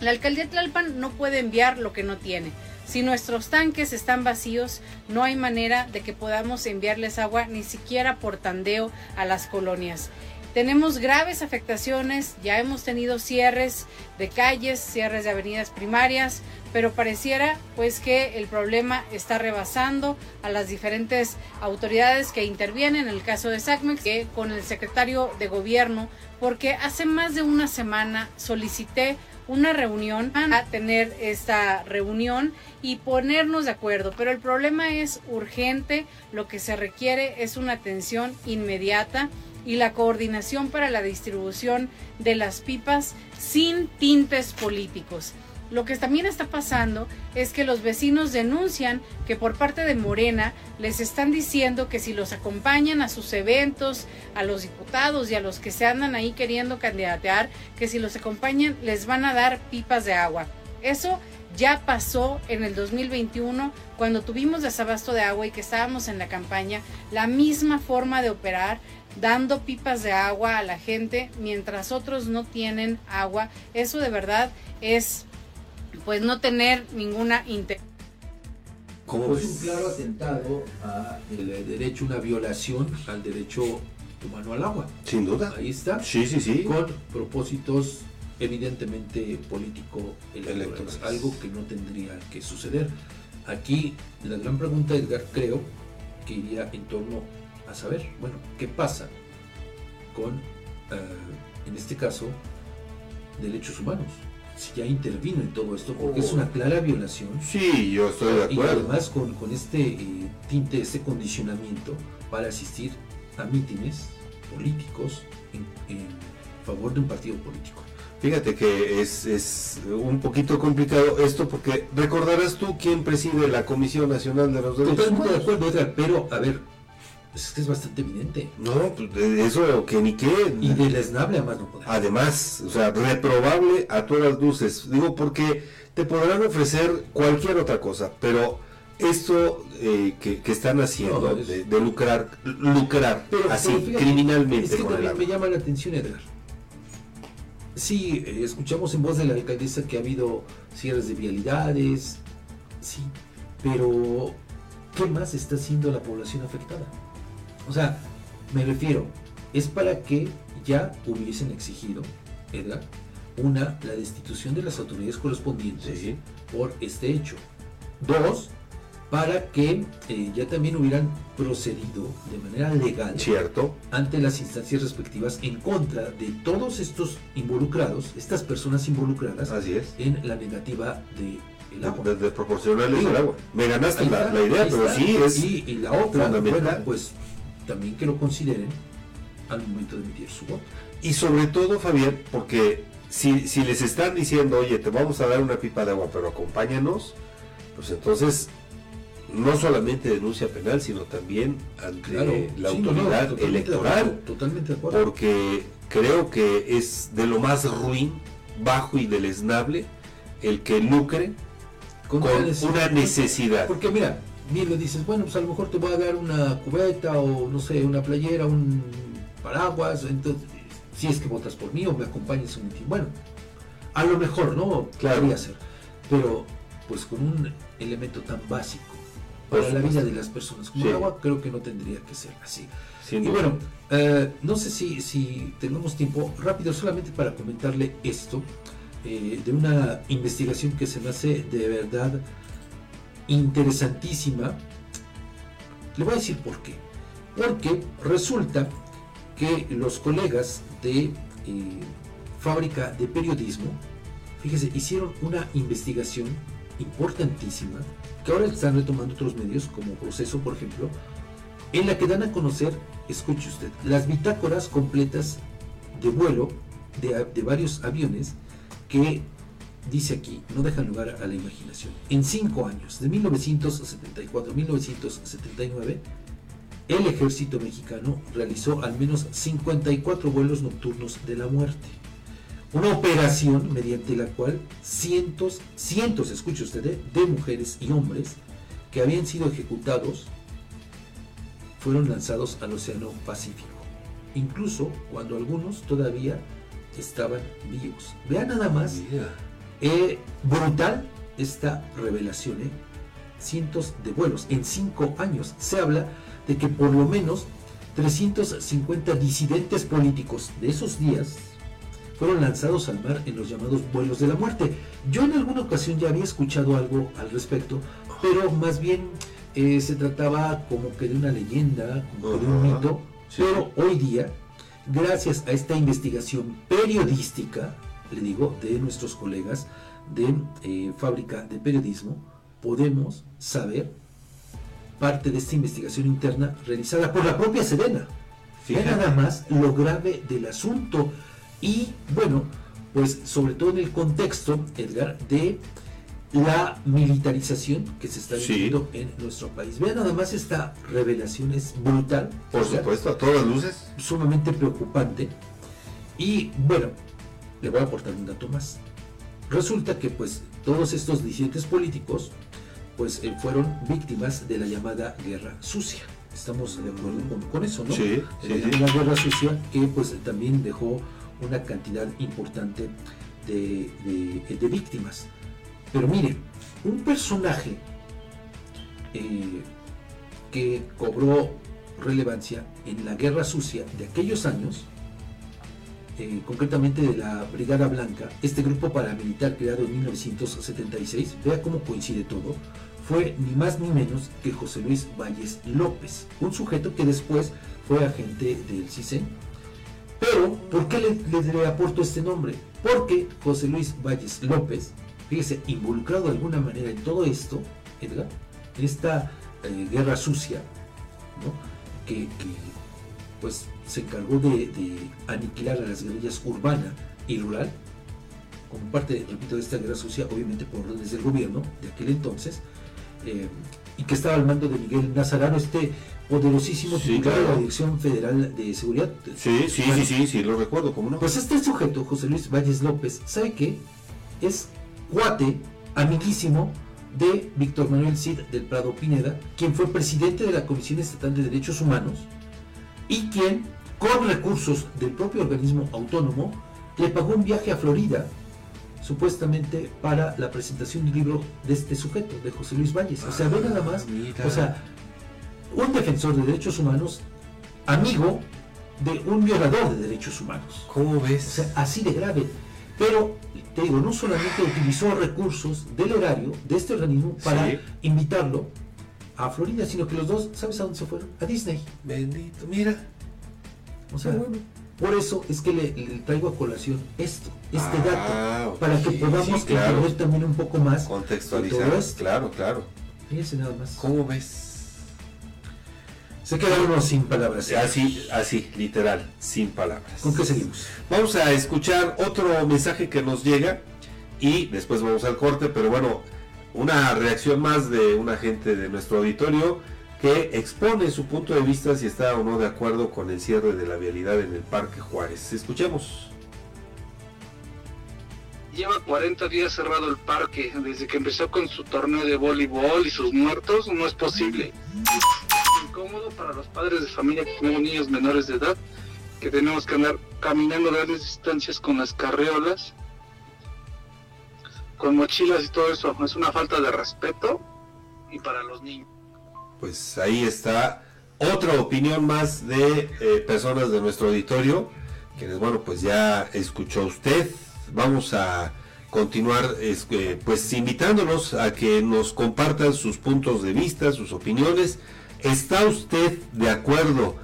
La alcaldía Tlalpan no puede enviar lo que no tiene. Si nuestros tanques están vacíos, no hay manera de que podamos enviarles agua ni siquiera por tandeo a las colonias. Tenemos graves afectaciones, ya hemos tenido cierres de calles, cierres de avenidas primarias, pero pareciera pues que el problema está rebasando a las diferentes autoridades que intervienen, en el caso de SACMEX, que con el secretario de gobierno, porque hace más de una semana solicité una reunión a tener esta reunión y ponernos de acuerdo, pero el problema es urgente, lo que se requiere es una atención inmediata y la coordinación para la distribución de las pipas sin tintes políticos. Lo que también está pasando es que los vecinos denuncian que por parte de Morena les están diciendo que si los acompañan a sus eventos, a los diputados y a los que se andan ahí queriendo candidatear, que si los acompañan les van a dar pipas de agua. Eso ya pasó en el 2021 cuando tuvimos desabasto de agua y que estábamos en la campaña, la misma forma de operar, dando pipas de agua a la gente mientras otros no tienen agua. Eso de verdad es pues no tener ninguna intención. Como es un claro atentado a el derecho, una violación al derecho humano al agua. Sin duda. Ahí está. Sí, sí, sí. Con propósitos evidentemente político electorales, algo que no tendría que suceder. Aquí la gran pregunta, Edgar, creo que iría en torno a saber, bueno, ¿qué pasa con, eh, en este caso, derechos humanos? Si ya intervino en todo esto, porque es una clara violación. Sí, yo estoy de acuerdo. Y además con, con este eh, tinte, este condicionamiento para asistir a mítines políticos en, en favor de un partido político. Fíjate que es, es, un poquito complicado esto porque recordarás tú quién preside la Comisión Nacional de los Derechos Totalmente de acuerdo, pero a ver, es que es bastante evidente. No, pues eso que ni qué. Y deleznable además no poder. Además, o sea, reprobable a todas luces. Digo, porque te podrán ofrecer cualquier otra cosa, pero esto eh, que, que, están haciendo No, es- de, de lucrar, lucrar Pero, así pero fíjate, criminalmente Es que con también me llama la atención, Edgar. Sí, eh, escuchamos en voz de la alcaldesa que ha habido cierres de vialidades, sí, pero ¿qué más está haciendo la población afectada? O sea, me refiero, es para que ya hubiesen exigido, Edgar, una, la destitución de las autoridades correspondientes por este hecho. Dos, para que eh, ya también hubieran procedido de manera legal Cierto. ante las instancias respectivas en contra de todos estos involucrados, estas personas involucradas Así es. en la negativa de el agua. De, de proporcionarles Digo, el agua. Me ganaste la, idea, pero está. sí es Y, y la otra, bueno, pues también que lo consideren al momento de emitir su voto. Y sobre todo, Fabián, porque si, si les están diciendo, oye, te vamos a dar una pipa de agua, pero acompáñanos, pues entonces no solamente denuncia penal, sino también ante Claro, la sí, no, no, autoridad de electoral. acuerdo, Totalmente de acuerdo. Porque creo que es de lo más ruin, bajo y deleznable el que lucre con, una necesidad. Porque mira, bien lo dices, bueno, pues a lo mejor te voy a dar una cubeta o no sé, una playera, un paraguas, entonces, si es que votas por mí o me acompañas en un mitin. Bueno, a lo mejor, ¿no? Claro. Podría ser. Pero, pues con un elemento tan básico para la vida de las personas como Sí. el agua, creo que no tendría que ser así. Y bueno, eh, no sé si, si tenemos tiempo rápido solamente para comentarle esto eh, de una investigación que se me hace de verdad interesantísima. Le voy a decir por qué. Porque resulta que los colegas de eh, fábrica de periodismo, fíjese, hicieron una investigación importantísima que ahora están retomando otros medios como Proceso, por ejemplo, en la que dan a conocer, escuche usted, las bitácoras completas de vuelo de, de varios aviones que, dice aquí, no dejan lugar a la imaginación. En cinco años, de 1974 a 1979, el ejército mexicano realizó al menos 54 vuelos nocturnos de la muerte. Una operación mediante la cual cientos, cientos, escuche usted, eh, de mujeres y hombres que habían sido ejecutados fueron lanzados al Océano Pacífico, incluso cuando algunos todavía estaban vivos. Vean nada más, eh, brutal esta revelación, eh. cientos de vuelos en cinco años. Se habla de que por lo menos 350 disidentes políticos de esos días fueron lanzados al mar en los llamados vuelos de la muerte. Yo en alguna ocasión ya había escuchado algo al respecto, pero más bien eh, se trataba como que de una leyenda, como que de un mito, pero hoy día, gracias a esta investigación periodística, le digo, de nuestros colegas de eh, fábrica de periodismo, podemos saber parte de esta investigación interna realizada por la propia Sedena. Vean Fíjate. nada más lo grave del asunto y bueno, pues sobre todo en el contexto, Edgar, de la militarización que se está Sí. viviendo en nuestro país. Vean nada más esta revelación, es brutal. Por supuesto, a todas luces. Sumamente preocupante. Y bueno, le voy a aportar un dato más. Resulta que pues todos estos disidentes políticos pues eh, fueron víctimas de la llamada guerra sucia. Estamos de acuerdo con, con eso, ¿no? Sí, sí, Eh, sí. Una guerra sucia que pues también dejó una cantidad importante de, de- de víctimas. Pero mire, un personaje eh, que cobró relevancia en la guerra sucia de aquellos años, eh, concretamente de la Brigada Blanca, este grupo paramilitar creado en 1976, vea cómo coincide todo, fue ni más ni menos que José Luis Valles López, un sujeto que después fue agente del CISEN. Pero, ¿por qué le, le- aporto este nombre? Porque José Luis Valles López, fíjese, involucrado de alguna manera en todo esto, Edgar, en esta eh, guerra sucia, ¿no? que, pues se encargó de, de aniquilar a las guerrillas urbana y rural, como parte, repito, de esta guerra sucia, obviamente por órdenes del gobierno de aquel entonces, eh, y que estaba al mando de Miguel Nazarano, este poderosísimo Sí, titular de la. Dirección Federal de Seguridad. Sí, sí, sí, sí, sí, lo recuerdo, ¿cómo no? Pues este sujeto, José Luis Valles López, ¿sabe qué? Es cuate, amiguísimo de Víctor Manuel Cid del Prado Pineda, quien fue presidente de la Comisión Estatal de Derechos Humanos y quien, con recursos del propio organismo autónomo, le pagó un viaje a Florida, supuestamente para la presentación del libro de este sujeto, de José Luis Valles. O sea, ve nada más, o sea, un defensor de derechos humanos, amigo de un violador de derechos humanos. ¿Cómo ves? O sea, así de grave. Pero, te digo, no solamente utilizó recursos del erario de este organismo para Sí. invitarlo a Florida, sino que los dos, ¿sabes a dónde se fueron? A Disney. Bendito, mira. O sea, bueno. por eso es que le, le traigo a colación esto, este Ah, dato, para que podamos sí, claro. entender también un poco más Contextualizar, todo esto. claro, claro. Fíjense nada más. ¿Cómo ves? Se queda uno sin palabras. Así, así, literal, sin palabras. ¿Con qué seguimos? Vamos a escuchar otro mensaje que nos llega y después vamos al corte, pero bueno, una reacción más de una gente de nuestro auditorio que expone su punto de vista si está o no de acuerdo con el cierre de la vialidad en el Parque Juárez. Escuchemos. Lleva 40 días cerrado el parque, desde que empezó con su torneo de voleibol y sus muertos, no es posible. Incómodo para los padres de familia que tenemos niños menores de edad, que tenemos que andar caminando grandes distancias con las carreolas, con mochilas y todo eso. Es una falta de respeto y para los niños. Pues ahí está otra opinión más de eh, personas de nuestro auditorio, quienes, bueno, pues ya escuchó usted. Vamos a continuar eh, pues invitándolos a que nos compartan sus puntos de vista, sus opiniones. ¿Está usted de acuerdo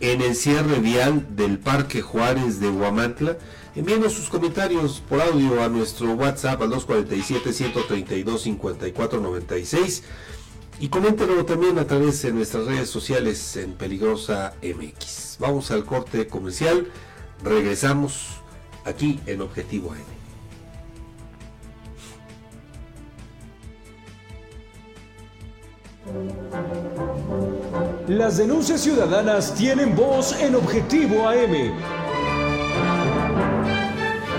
en el cierre vial del Parque Juárez de Huamantla? Envíenos sus comentarios por audio a nuestro WhatsApp al 247-132-5496 y coméntenlo también a través de nuestras redes sociales en Peligrosa MX. Vamos al corte comercial, regresamos aquí en Objetivo AM. Las denuncias ciudadanas tienen voz en Objetivo AM.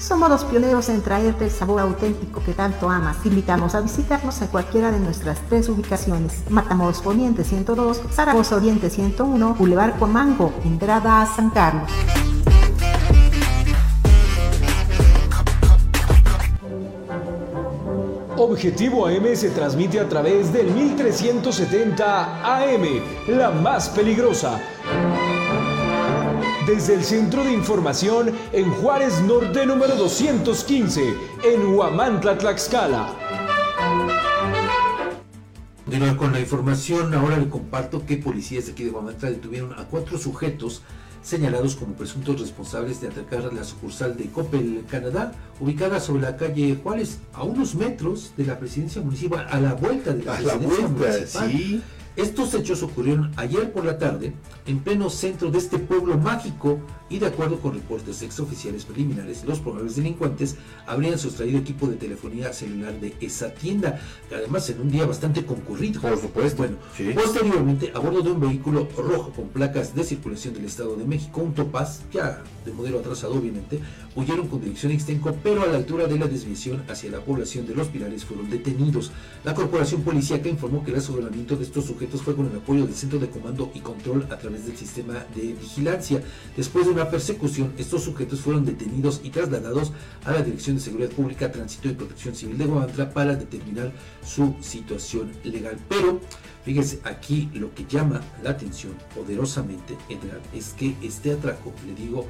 Somos los pioneros en traerte el sabor auténtico que tanto amas. Te invitamos a visitarnos en cualquiera de nuestras tres ubicaciones. Matamoros Poniente 102, Zaragoza Oriente 101, Boulevard Comango, entrada a San Carlos. Objetivo AM se transmite a través del 1370 AM, la más peligrosa. Desde el Centro de Información en Juárez Norte número 215, en Huamantla, Tlaxcala. Continuar con la información, ahora le comparto que policías de aquí de Huamantla detuvieron a cuatro sujetos señalados como presuntos responsables de atacar a la sucursal de Coppel, Canadá, ubicada sobre la calle Juárez, a unos metros de la presidencia municipal, a la vuelta de la A la presidencia vuelta, municipal. sí. Estos hechos ocurrieron ayer por la tarde en pleno centro de este pueblo mágico y de acuerdo con reportes exoficiales preliminares, los probables delincuentes habrían sustraído equipo de telefonía celular de esa tienda, además en un día bastante concurrido. Por supuesto. Bueno, posteriormente, a bordo de un vehículo rojo con placas de circulación del Estado de México, un Topaz, ya de modelo atrasado obviamente, huyeron con dirección a Ixtenco, pero a la altura de la desviación hacia la población de Los Pilares fueron detenidos. La corporación policíaca informó que el aseguramiento de estos sujetos fue con el apoyo del Centro de Comando y Control a través del sistema de vigilancia. Después de una persecución, estos sujetos fueron detenidos y trasladados a la Dirección de Seguridad Pública, Tránsito y Protección Civil de Guamantla para determinar su situación legal. Pero fíjese, aquí lo que llama la atención poderosamente, Edgar, es que este atraco, le digo,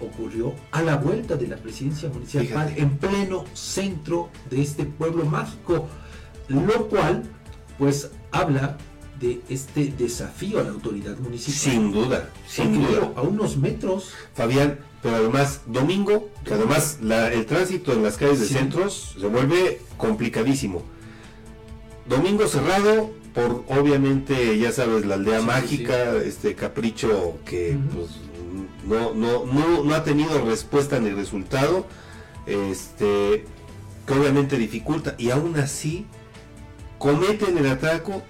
ocurrió a la vuelta de la presidencia municipal, Fíjate. en pleno centro de este pueblo mágico, lo cual pues habla de este desafío a la autoridad municipal. Sin duda, sin Porque, duda. a unos metros. Fabián, pero además domingo, que además la- el tránsito en las calles de Sí. centros se vuelve complicadísimo. Domingo cerrado por obviamente, ya sabes, la aldea Sí, sí, mágica, este capricho que pues, no, no, no, no ha tenido respuesta ni resultado, este que obviamente dificulta, y aún así cometen el atraco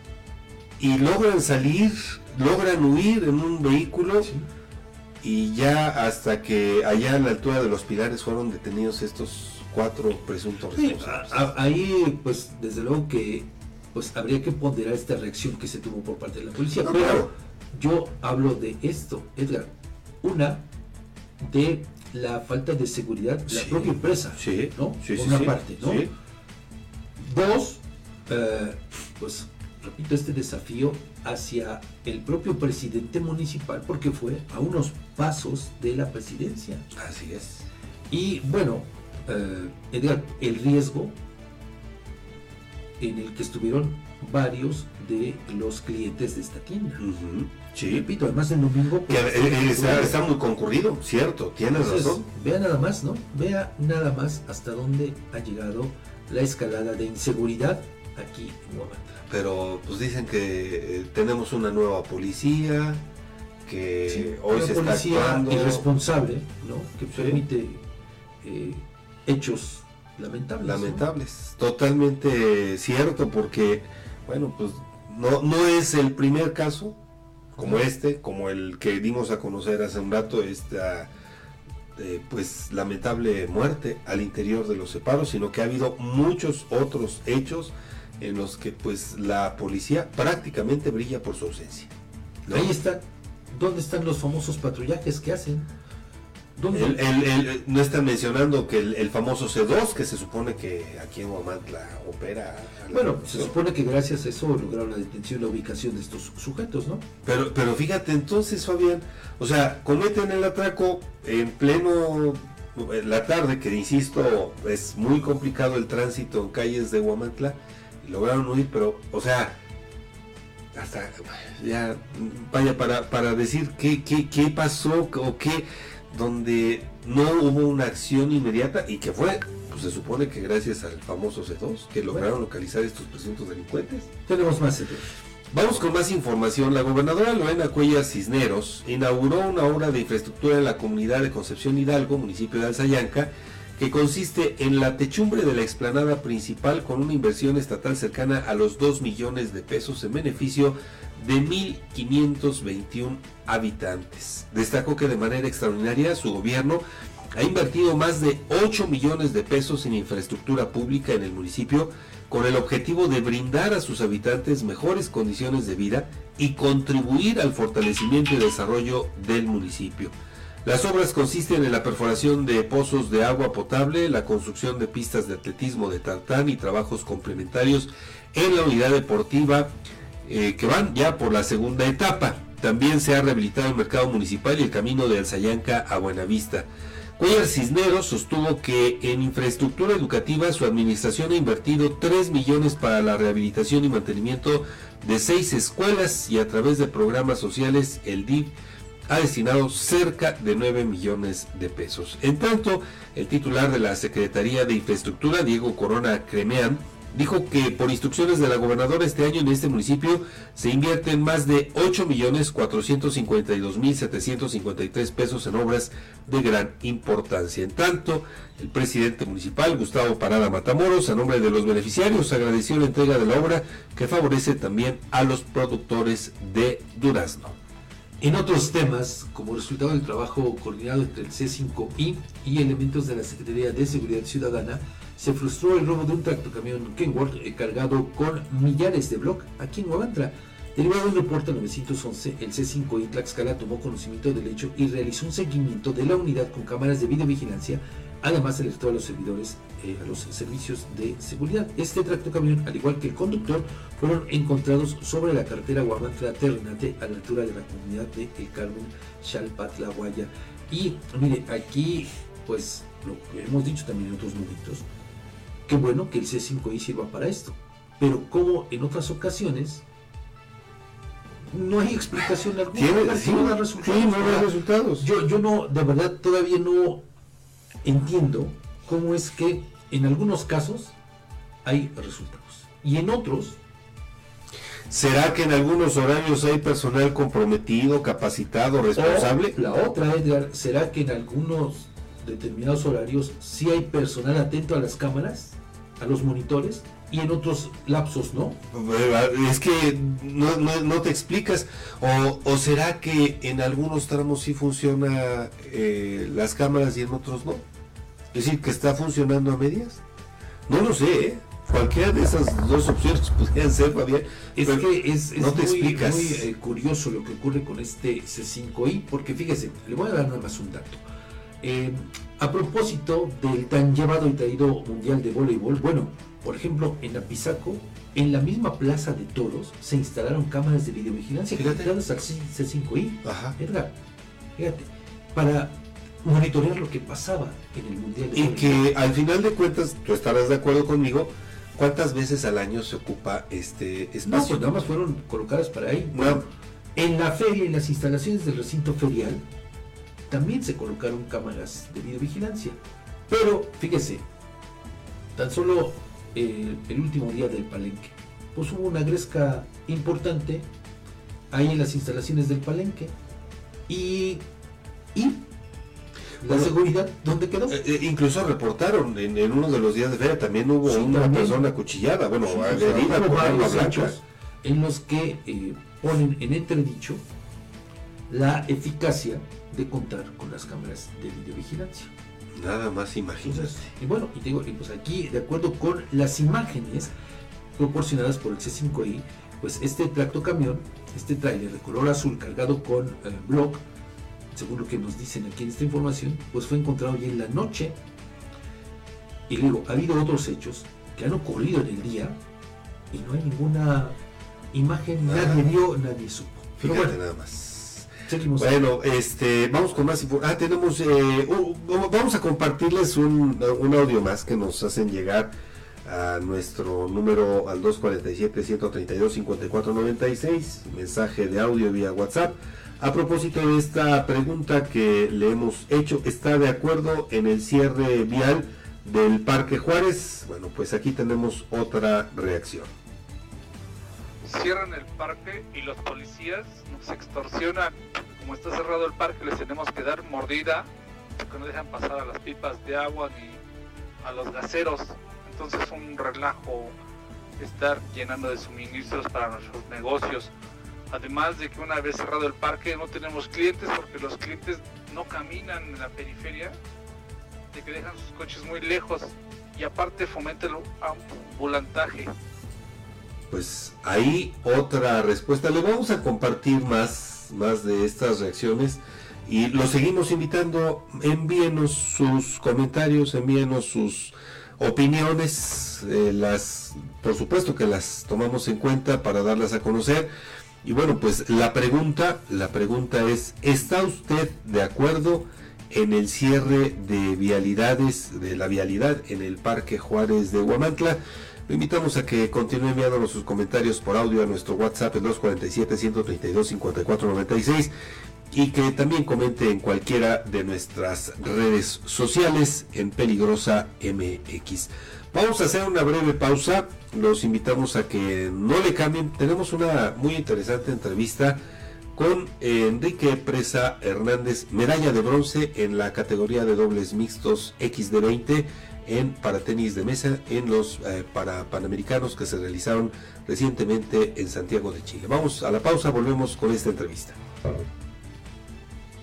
y logran salir, logran huir en un vehículo y ya hasta que allá a la altura de los pilares fueron detenidos estos cuatro presuntos Sí, responsables. a- a- ahí pues desde luego que pues habría que ponderar esta reacción que se tuvo por parte de la policía. No, pero claro. yo hablo de esto, Edgar. Una, de la falta de seguridad de la propia empresa, Sí, ¿no? sí, Por sí, una parte, ¿no? sí. Dos, eh, pues repito, este desafío hacia el propio presidente municipal porque fue a unos pasos de la presidencia. Así es. Y bueno, eh, Edgar, el riesgo en el que estuvieron varios de los clientes de esta tienda. Sí. Repito, además el domingo... Que, pues, eh, eh, está muy concurrido, cierto, tienes entonces, razón. Vea nada más, ¿no? Vea nada más hasta dónde ha llegado la escalada de inseguridad aquí en Guamantla. Pero pues dicen que eh, tenemos una nueva policía, que Sí, hoy se está actuando. irresponsable, ¿no? Que permite eh, hechos lamentables. ¿no? Lamentables, totalmente cierto, porque, bueno, pues no, no es el primer caso como este, como el que dimos a conocer hace un rato, esta eh, pues lamentable muerte al interior de los separos, sino que ha habido muchos otros hechos en los que pues la policía prácticamente brilla por su ausencia. ¿no? Ahí está. ¿Dónde están los famosos patrullajes que hacen? ¿Dónde? El- el- el- no están mencionando que el, famoso C2, que se supone que aquí en Huamantla opera. Bueno, se supone que gracias a eso lograron la detención y la ubicación de estos sujetos, ¿no? Pero, pero fíjate, entonces, Fabián, o sea, cometen el atraco en pleno en la tarde, que insisto, es muy complicado el tránsito en calles de Huamantla, lograron huir, pero, o sea, hasta ya, vaya, para, para decir qué, qué, qué pasó o qué, donde no hubo una acción inmediata y que fue, pues se supone que gracias al famoso C2, que lograron localizar estos presuntos delincuentes. Tenemos más. Edu. Vamos con más información. La gobernadora Lorena Cuellar Cisneros inauguró una obra de infraestructura en la comunidad de Concepción Hidalgo, municipio de Alzayanca, que consiste en la techumbre de la explanada principal con una inversión estatal cercana a los 2 millones de pesos en beneficio de 1.521 habitantes. Destacó que de manera extraordinaria su gobierno ha invertido más de 8 millones de pesos en infraestructura pública en el municipio con el objetivo de brindar a sus habitantes mejores condiciones de vida y contribuir al fortalecimiento y desarrollo del municipio. Las obras consisten en la perforación de pozos de agua potable, la construcción de pistas de atletismo de tartán y trabajos complementarios en la unidad deportiva eh, que van ya por la segunda etapa. También se ha rehabilitado el mercado municipal y el camino de Alzayanca a Buenavista. Cuellar Cisneros sostuvo que en infraestructura educativa su administración ha invertido 3 millones para la rehabilitación y mantenimiento de seis escuelas y a través de programas sociales el DIF ha destinado cerca de 9 millones de pesos. En tanto, el titular de la Secretaría de Infraestructura, Diego Corona Cremean, dijo que por instrucciones de la gobernadora este año en este municipio se invierten más de 8 millones 452 mil 753 pesos en obras de gran importancia. En tanto, el presidente municipal Gustavo Parada Matamoros, a nombre de los beneficiarios, agradeció la entrega de la obra que favorece también a los productores de durazno. En otros temas, como resultado del trabajo coordinado entre el C5I y elementos de la Secretaría de Seguridad Ciudadana, se frustró el robo de un tractocamión Kenworth eh, cargado con millares de bloc aquí en Huamantra. Derivado de un reporte 911, el C5I Tlaxcala tomó conocimiento del hecho y realizó un seguimiento de la unidad con cámaras de videovigilancia. Además, alertó a los servidores, eh, a los servicios de seguridad. Este tractocamión, al igual que el conductor, fueron encontrados sobre la carretera Huamantla-Ternate a la altura de la comunidad de El Carmen, Xalpatlahuaya. Y mire, aquí, pues, lo que hemos dicho también en otros momentos, qué bueno que el C5I sirva para esto. Pero como en otras ocasiones, no hay explicación alguna. Tiene- sí, no da resultados, sí, no da resultados. Yo, yo no, de verdad, todavía no entiendo cómo es que en algunos casos hay resultados y en otros ¿Será que en algunos horarios hay personal comprometido, capacitado, responsable? O la otra, Edgar, ¿será que en algunos determinados horarios sí hay personal atento a las cámaras, a los monitores, y en otros lapsos no? Es que no, no- no te explicas. O, o será que en algunos tramos sí funciona eh, las cámaras y en otros no? Es decir, que está funcionando a medias. No lo sé, ¿eh? Cualquiera de esas dos opciones podrían ser, Fabián. Es que es, es no te muy, explicas. muy, eh, curioso lo que ocurre con este C5I, porque fíjese, le voy a dar nada más un dato. Eh, a propósito del tan llevado y traído mundial de voleibol, bueno, por ejemplo, en Apizaco, en la misma plaza de toros, se instalaron cámaras de videovigilancia conectadas al C- C5I. Edgar, fíjate, para monitorear lo que pasaba en el mundial de Y que al final de cuentas, tú estarás de acuerdo conmigo, ¿cuántas veces al año se ocupa este No, espacio? pues nada más fueron colocadas para ahí. No. Bueno, en la feria, en las instalaciones del recinto ferial, también se colocaron cámaras de videovigilancia. Pero, fíjese, tan solo eh, el último día del palenque, pues hubo una gresca importante ahí en las instalaciones del palenque. Y, y la seguridad, ¿dónde quedó? Eh, eh, incluso reportaron en, en uno de los días de feria también hubo Sí, una también. persona acuchillada, bueno, Sí, agredida por varios hechos en los que eh, ponen en entredicho la eficacia de contar con las cámaras de videovigilancia. Nada más imagínate. Y bueno, y digo, y pues aquí, de acuerdo con las imágenes proporcionadas por el C5I, pues este tractocamión, este tráiler de color azul cargado con eh, block, según lo que nos dicen aquí en esta información, pues fue encontrado ya en la noche. Y luego, ha habido otros hechos que han ocurrido en el día y no hay ninguna imagen, nadie vio, nadie supo. Pero Fíjate bueno, nada más. seguimos. Bueno, este, vamos con más información. Ah, tenemos, eh, vamos a compartirles un, un audio más que nos hacen llegar a nuestro número al 247-132-5496, mensaje de audio vía WhatsApp. A propósito de esta pregunta que le hemos hecho, ¿está de acuerdo en el cierre vial del Parque Juárez? Bueno, pues aquí tenemos otra reacción. cierran el parque y los policías nos extorsionan. Como está cerrado el parque, les tenemos que dar mordida porque no dejan pasar a las pipas de agua ni a los gaseros. Entonces es un relajo estar llenando de suministros para nuestros negocios. Además de que una vez cerrado el parque no tenemos clientes porque los clientes no caminan en la periferia, de que dejan sus coches muy lejos y aparte fomenta el ambulantaje. Pues ahí otra respuesta. Le vamos a compartir más, más de estas reacciones y los seguimos invitando. Envíenos sus comentarios, envíenos sus opiniones. eh, las, por supuesto que las tomamos en cuenta para darlas a conocer. Y bueno, pues la pregunta, la pregunta es, ¿está usted de acuerdo en el cierre de vialidades, de la vialidad en el Parque Juárez de Huamantla? Lo invitamos a que continúe enviándonos sus comentarios por audio a nuestro WhatsApp el 247-132-5496 y que también comente en cualquiera de nuestras redes sociales en Peligrosa MX. Vamos a hacer una breve pausa. Los invitamos a que no le cambien. Tenemos una muy interesante entrevista con Enrique Presa Hernández, medalla de bronce en la categoría de dobles mixtos XD20 en para tenis de mesa en los eh, para panamericanos que se realizaron recientemente en Santiago de Chile. Vamos a la pausa, volvemos con esta entrevista.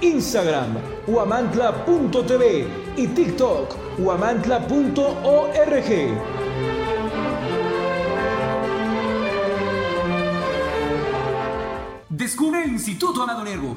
Instagram, huamantla.tv y TikTok, huamantla.org. Descubre el Instituto Amado Nervo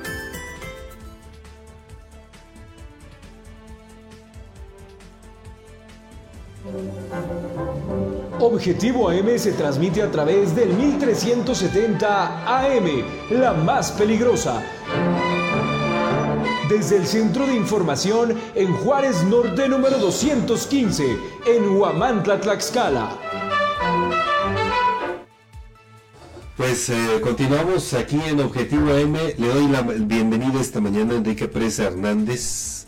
Objetivo AM se transmite a través del 1370 AM, la más peligrosa. Desde el Centro de Información en Juárez Norte número 215, en Huamantla, Tlaxcala. Pues eh, continuamos aquí en Objetivo AM. Le doy la bienvenida esta mañana a Enrique Presa Hernández.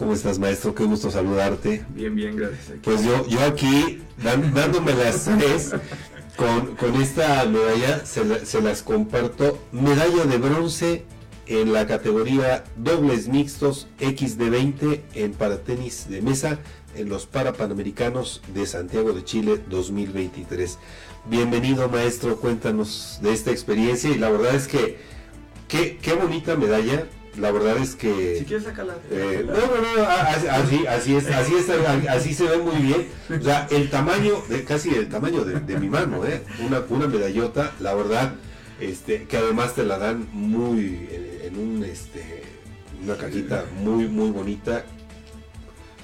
¿Cómo estás, maestro? Qué gusto saludarte. Bien, bien, gracias. Pues yo, yo aquí, dan- dándome las tres, con, con esta medalla, se, la- se las comparto. Medalla de bronce en la categoría dobles mixtos XD20 en paratenis de mesa en los Parapanamericanos de Santiago de Chile 2023. Bienvenido maestro, cuéntanos de esta experiencia y la verdad es que qué, qué bonita medalla. La verdad es que Si quieres sacarla. eh, no, no, no, así, así es, así es, así se ve muy bien. O sea, el tamaño, de, casi el tamaño de, de mi mano, ¿eh? Una, una medallota, la verdad, este, que además te la dan muy, en, en un, este, una cajita muy, muy bonita.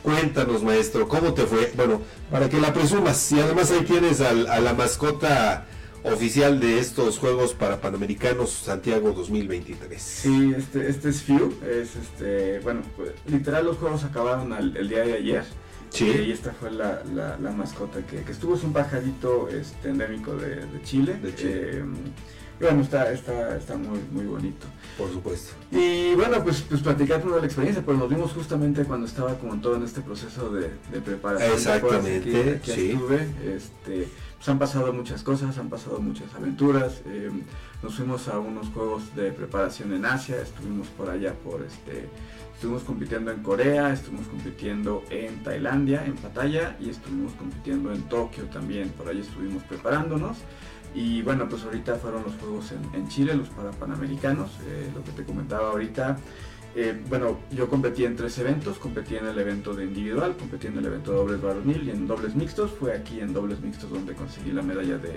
Cuéntanos, maestro, ¿cómo te fue? Bueno, para que la presumas, y además ahí tienes al- a la mascota oficial de estos Juegos para Panamericanos Santiago 2023. Sí, este, este es Few, es este, bueno, pues, literal los juegos acabaron al- el día de ayer. Sí. Eh, y esta fue la, la- la mascota que, que estuvo, es un pajarito este, endémico de, de Chile. Eh, y bueno, está, está, está muy, muy bonito. Por supuesto. Y bueno, pues, pues platicar toda la experiencia, pues nos vimos justamente cuando estaba como todo en este proceso de, de preparación. Exactamente, Aquí- aquí sí. estuve, este, pues han pasado muchas cosas, han pasado muchas aventuras. eh, nos fuimos a unos juegos de preparación en Asia, estuvimos por allá por este. Estuvimos compitiendo en Corea, estuvimos compitiendo en Tailandia, en Pattaya, y estuvimos compitiendo en Tokio también. Por ahí estuvimos preparándonos. Y bueno, pues ahorita fueron los juegos en, Chile, los para Panamericanos, eh, lo que te comentaba ahorita. Eh, bueno, yo competí en tres eventos, competí en el evento de individual, competí en el evento de dobles varonil y en dobles mixtos. Fue aquí en dobles mixtos donde conseguí la medalla de,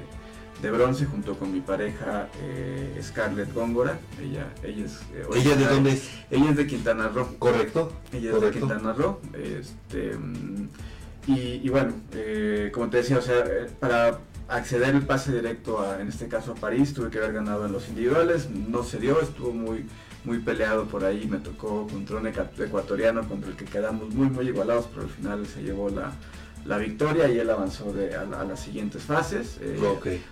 de bronce junto con mi pareja eh, Scarlett Góngora. Ella, ella es... eh, ¿Ella de dónde es? Ella es de Quintana Roo. Correcto. Ella correcto. es de Quintana Roo. Este, y, y bueno, eh, como te decía, o sea, para acceder el pase directo a, en este caso a París, tuve que haber ganado en los individuales, no se dio, estuvo muy, muy peleado por ahí, me tocó contra un ecuatoriano contra el que quedamos muy, muy igualados, pero al final se llevó la, la victoria y él avanzó de, a, la- a las siguientes fases. Eh.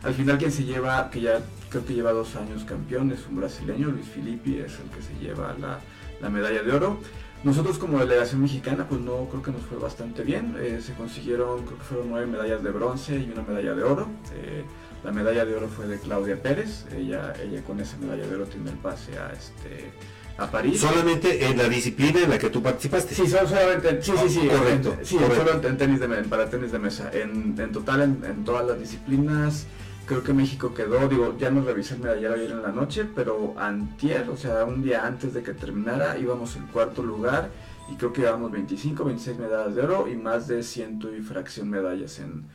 Al final quien se lleva, que ya creo que lleva dos años campeón, es un brasileño, Luis Filippi, es el que se lleva la, la medalla de oro. Nosotros como delegación mexicana, pues no creo que nos fue bastante bien. Eh, se consiguieron, creo que fueron nueve medallas de bronce y una medalla de oro. Eh, la medalla de oro fue de Claudia Pérez. Ella, ella con esa medalla de oro tiene el pase a este a París. Solamente en la disciplina en la que tú participaste. Sí, solamente, sí, sí, sí. Correcto, en- sí, correcto. solo en tenis de, para tenis de mesa. En, en total, en, en todas las disciplinas, creo que México quedó, digo, ya no revisé el medallero ayer en la noche, pero antier, o sea, un día antes de que terminara, íbamos en cuarto lugar y creo que llevamos 25, 26 medallas de oro y más de ciento y fracción medallas en,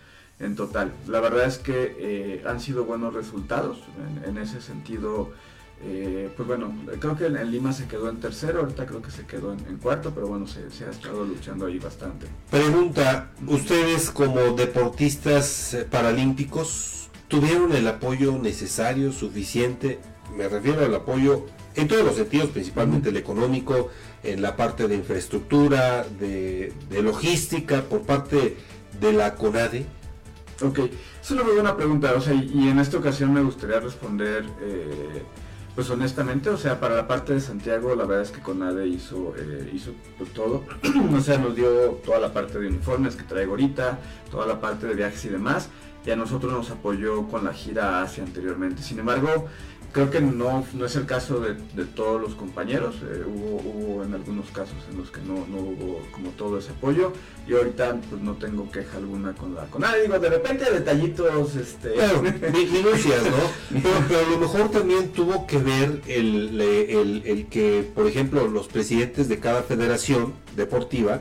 en total. La verdad es que eh, han sido buenos resultados en, ese sentido. eh, pues bueno, creo que en, Lima se quedó en tercero, ahorita creo que se quedó en, cuarto, pero bueno, se, se ha estado luchando ahí bastante. Pregunta, ¿ustedes como deportistas eh, paralímpicos tuvieron el apoyo necesario, suficiente? Me refiero al apoyo en todos los sentidos, principalmente el económico, en la parte de infraestructura, de, de logística, por parte de la CONADE. Ok, eso es una muy buena pregunta, o sea, y en esta ocasión me gustaría responder, eh, pues honestamente, o sea, para la parte de Santiago, la verdad es que Conade hizo, eh, hizo pues, todo, o sea, nos dio toda la parte de uniformes que traigo ahorita, toda la parte de viajes y demás, y a nosotros nos apoyó con la gira a Asia anteriormente. Sin embargo, creo que no, no es el caso de, de todos los compañeros, eh, hubo, hubo en algunos casos en los que no, no hubo como todo ese apoyo, y ahorita pues no tengo queja alguna con la con digo, de repente detallitos, este... Mi- minucias, ¿no? Pero, pero a lo mejor también tuvo que ver el, el- el que, por ejemplo, los presidentes de cada federación deportiva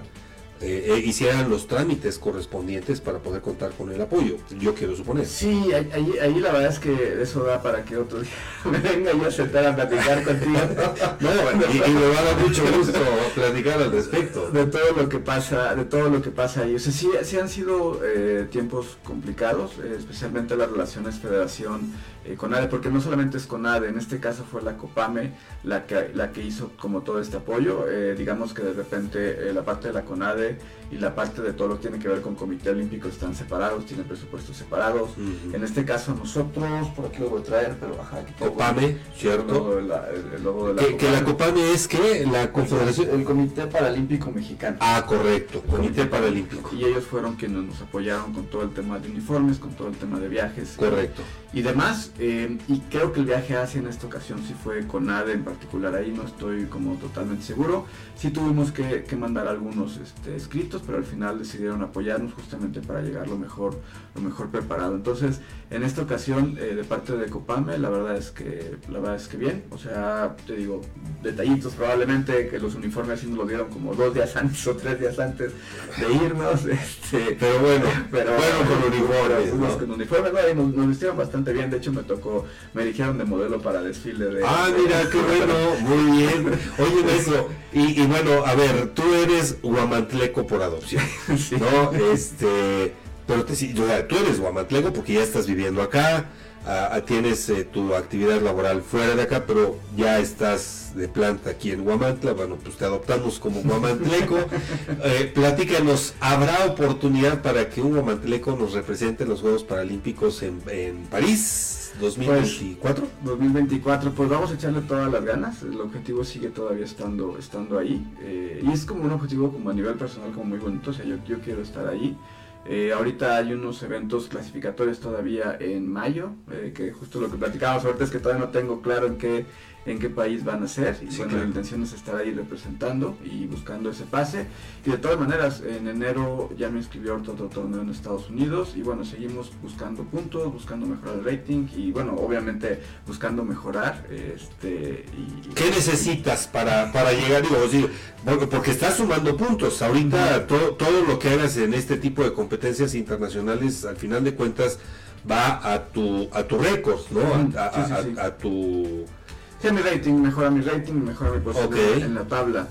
eh, eh, hicieran los trámites correspondientes para poder contar con el apoyo, yo quiero suponer. Sí, ahí, ahí- la verdad es que eso da para que otro día me venga yo a sentar a platicar contigo. No, y, y me va a dar mucho gusto platicar al respecto. De todo lo que pasa, de todo lo que pasa ahí. O sea, sí, sí han sido eh, tiempos complicados, eh, especialmente las relaciones federación eh, con ADE, porque no solamente es con ADE, en este caso fue la COPAME la que, la que hizo como todo este apoyo. Eh, digamos que de repente eh, la parte de la CONADE y la parte de todo lo que tiene que ver con Comité Olímpico están separados, tienen presupuestos separados. En este caso nosotros, por aquí lo voy a traer, pero ajá, aquí Copame, ¿cierto? El logo de la, el- el logo de la Que, que la Copame es que la Confederación... El Comité Paralímpico Mexicano. Ah, correcto, Comité Paralímpico. Y ellos fueron quienes nos apoyaron con todo el tema de uniformes, con todo el tema de viajes. Correcto. Y demás. Eh, y creo que el viaje a Asia en esta ocasión sí fue con ADE en particular. Ahí no estoy como totalmente seguro. Sí tuvimos que, que mandar algunos este, escritos, pero al final decidieron apoyarnos justamente para llegar lo mejor, lo mejor preparado. Entonces, en esta ocasión, eh, de parte de Copame, la verdad es que la verdad es que bien. O sea, te digo, detallitos probablemente que los uniformes sí nos lo dieron como dos días antes o tres días antes de irnos. Este, Pero bueno, pero bueno con uniformes, ¿no? con uniformes, no, y nos, nos vistieron bastante bien. De hecho, me tocó, me eligieron de modelo para desfile de. Ah, de- mira, qué bueno, muy bien. Oye, maestro, y, y bueno, a ver, tú eres guamantleco por adopción, ¿no? Este, pero te, tú eres guamantleco porque ya estás viviendo acá, ah, ah, tienes eh, tu actividad laboral fuera de acá, pero ya estás de planta aquí en Guamantla, bueno, pues te adoptamos como guamantleco. Eh, platícanos, ¿habrá oportunidad para que un guamantleco nos represente en los Juegos Paralímpicos en, en París 2024? 2024, pues vamos a echarle todas las ganas. El objetivo sigue todavía estando, estando ahí. eh, y es como un objetivo como a nivel personal como muy bonito. O sea, yo, yo quiero estar ahí. Eh, ahorita hay unos eventos clasificatorios todavía en mayo, eh, que justo lo que platicábamos ahorita es que todavía no tengo claro en qué, en qué país van a ser. Y Sí, bueno, claro. la intención es estar ahí representando y buscando ese pase. Y de todas maneras, en enero ya me inscribió otro torneo en Estados Unidos y bueno, seguimos buscando puntos, buscando mejorar el rating y bueno, obviamente buscando mejorar. Este, y, ¿Qué necesitas para, para llegar? Digo, sí, porque, porque estás sumando puntos. Ahorita todo, todo lo que hagas en este tipo de competencias internacionales, al final de cuentas, va a tu, a tu récord, ¿no? A tu... Sí, mi rating, mejora mi rating, mejora mi posición en la tabla.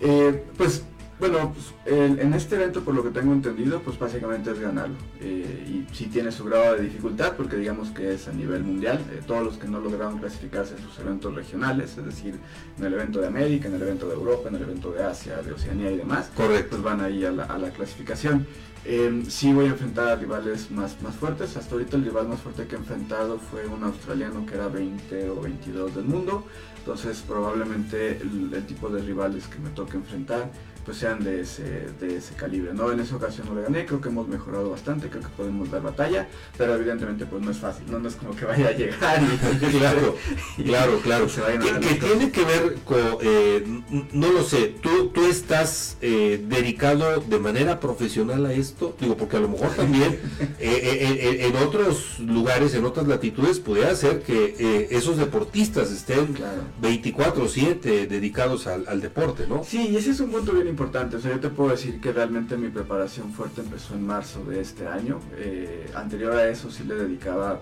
Eh, pues bueno, pues, el- en este evento por lo que tengo entendido, pues básicamente es ganarlo. Eh, y sí tiene su grado de dificultad porque digamos que es a nivel mundial. Eh, todos los que no lograron clasificarse en sus eventos regionales, es decir, en el evento de América, en el evento de Europa, en el evento de Asia, de Oceanía y demás, Correcto. pues van ahí a la, a la clasificación. Eh, sí voy a enfrentar a rivales más, más fuertes. Hasta ahorita el rival más fuerte que he enfrentado fue un australiano que era 20 o 22 del mundo. Entonces probablemente el, el tipo de rivales que me toque enfrentar pues sean de ese, de ese calibre. ¿no? En esa ocasión no le gané, creo que hemos mejorado bastante, creo que podemos dar batalla, pero evidentemente pues no es fácil, no, no es como que vaya a llegar y Claro, claro, claro. se vayan a Que, tiene que ver con, eh, no lo sé, ¿tú, tú estás eh, dedicado de manera profesional a esto? Digo, porque a lo mejor también eh, eh, eh, en otros lugares, en otras latitudes, pudiera ser que eh, esos deportistas estén 24-7 dedicados al, al deporte, ¿no? Sí, y ese es un punto bien importante. O sea, yo te puedo decir que realmente mi preparación fuerte empezó en marzo de este año. Eh, anterior a eso sí le dedicaba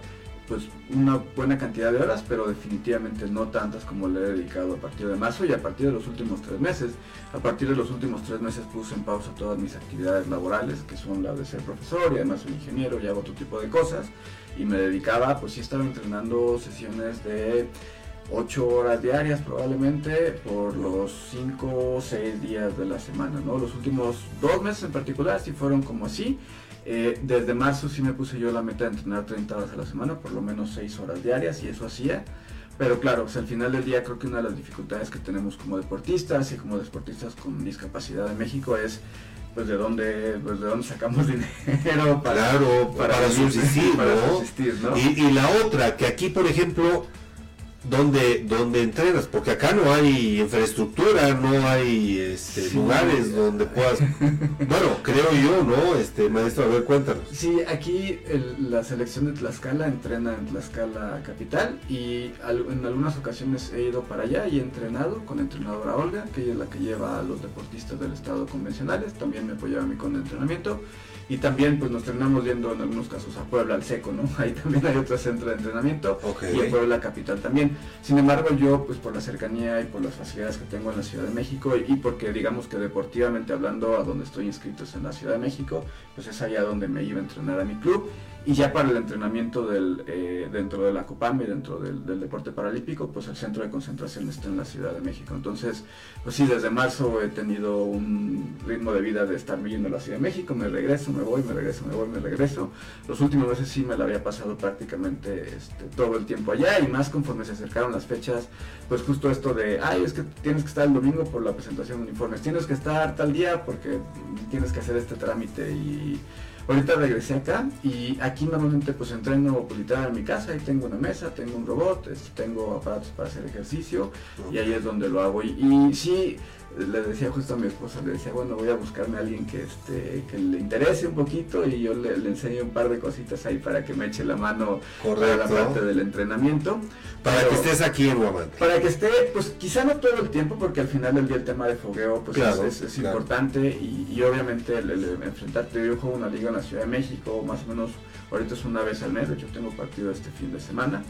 pues una buena cantidad de horas, pero definitivamente no tantas como le he dedicado a partir de marzo y a partir de los últimos tres meses. A partir de los últimos tres meses puse en pausa todas mis actividades laborales, que son las de ser profesor y además soy ingeniero y hago otro tipo de cosas. Y me dedicaba, pues sí estaba entrenando sesiones de 8 horas diarias probablemente por los 5 o 6 días de la semana, ¿no? Los últimos dos meses en particular sí fueron como así. Eh, desde marzo sí me puse yo la meta de entrenar 30 horas a la semana, por lo menos 6 horas diarias y eso hacía. Pero claro, pues al final del día creo que una de las dificultades que tenemos como deportistas y como deportistas con discapacidad en México es pues de dónde, pues de dónde sacamos dinero para, Claro, para, vivir, subsistir, para ¿no? subsistir, ¿no? Y, y la otra, que aquí, por ejemplo, donde, donde entrenas, porque acá no hay infraestructura, no hay este, Sí. lugares donde puedas, bueno, creo yo, ¿no? Este, maestro, a ver, cuéntanos. Sí, aquí el- la selección de Tlaxcala entrena en Tlaxcala capital y al- en algunas ocasiones he ido para allá y he entrenado con entrenadora Olga, que ella es la que lleva a los deportistas del estado convencionales, también me apoyaba a mí con el entrenamiento y también pues nos terminamos yendo en algunos casos a Puebla al seco, ¿no? Ahí también hay otro centro de entrenamiento Ok. y en Puebla capital también. Sin embargo, yo, pues por la cercanía y por las facilidades que tengo en la Ciudad de México y, porque digamos que deportivamente hablando, a donde estoy inscrito es en la Ciudad de México, pues es allá donde me iba a entrenar a mi club. Y ya para el entrenamiento del, eh, dentro de la Copam y dentro del, deporte paralímpico, pues el centro de concentración está en la Ciudad de México. Entonces, pues sí, desde marzo he tenido un ritmo de vida de estar viviendo en la Ciudad de México, me regreso, me voy, me regreso, me voy, me regreso. Los últimos meses sí me la había pasado prácticamente este, todo el tiempo allá y más conforme se acercaron las fechas, pues justo esto de, ay, es que tienes que estar el domingo por la presentación de uniformes, tienes que estar tal día porque tienes que hacer este trámite y Ahorita regresé acá y aquí normalmente pues entreno pues, literal en mi casa, ahí tengo una mesa, tengo un robot, este, tengo aparatos para hacer ejercicio y ahí es donde lo hago. Y, y sí, le decía justo a mi esposa, le decía, bueno, voy a buscarme a alguien que, este, que le interese un poquito y yo le, enseño un par de cositas ahí para que me eche la mano para la parte del entrenamiento. Para que estés aquí en Guamante. Para que esté, pues quizá no todo el tiempo, porque al final del día el tema de fogueo pues es, importante y, obviamente el, enfrentarte, yo juego una liga en la Ciudad de México, más o menos, ahorita es una vez al mes, de hecho tengo partido este fin de semana.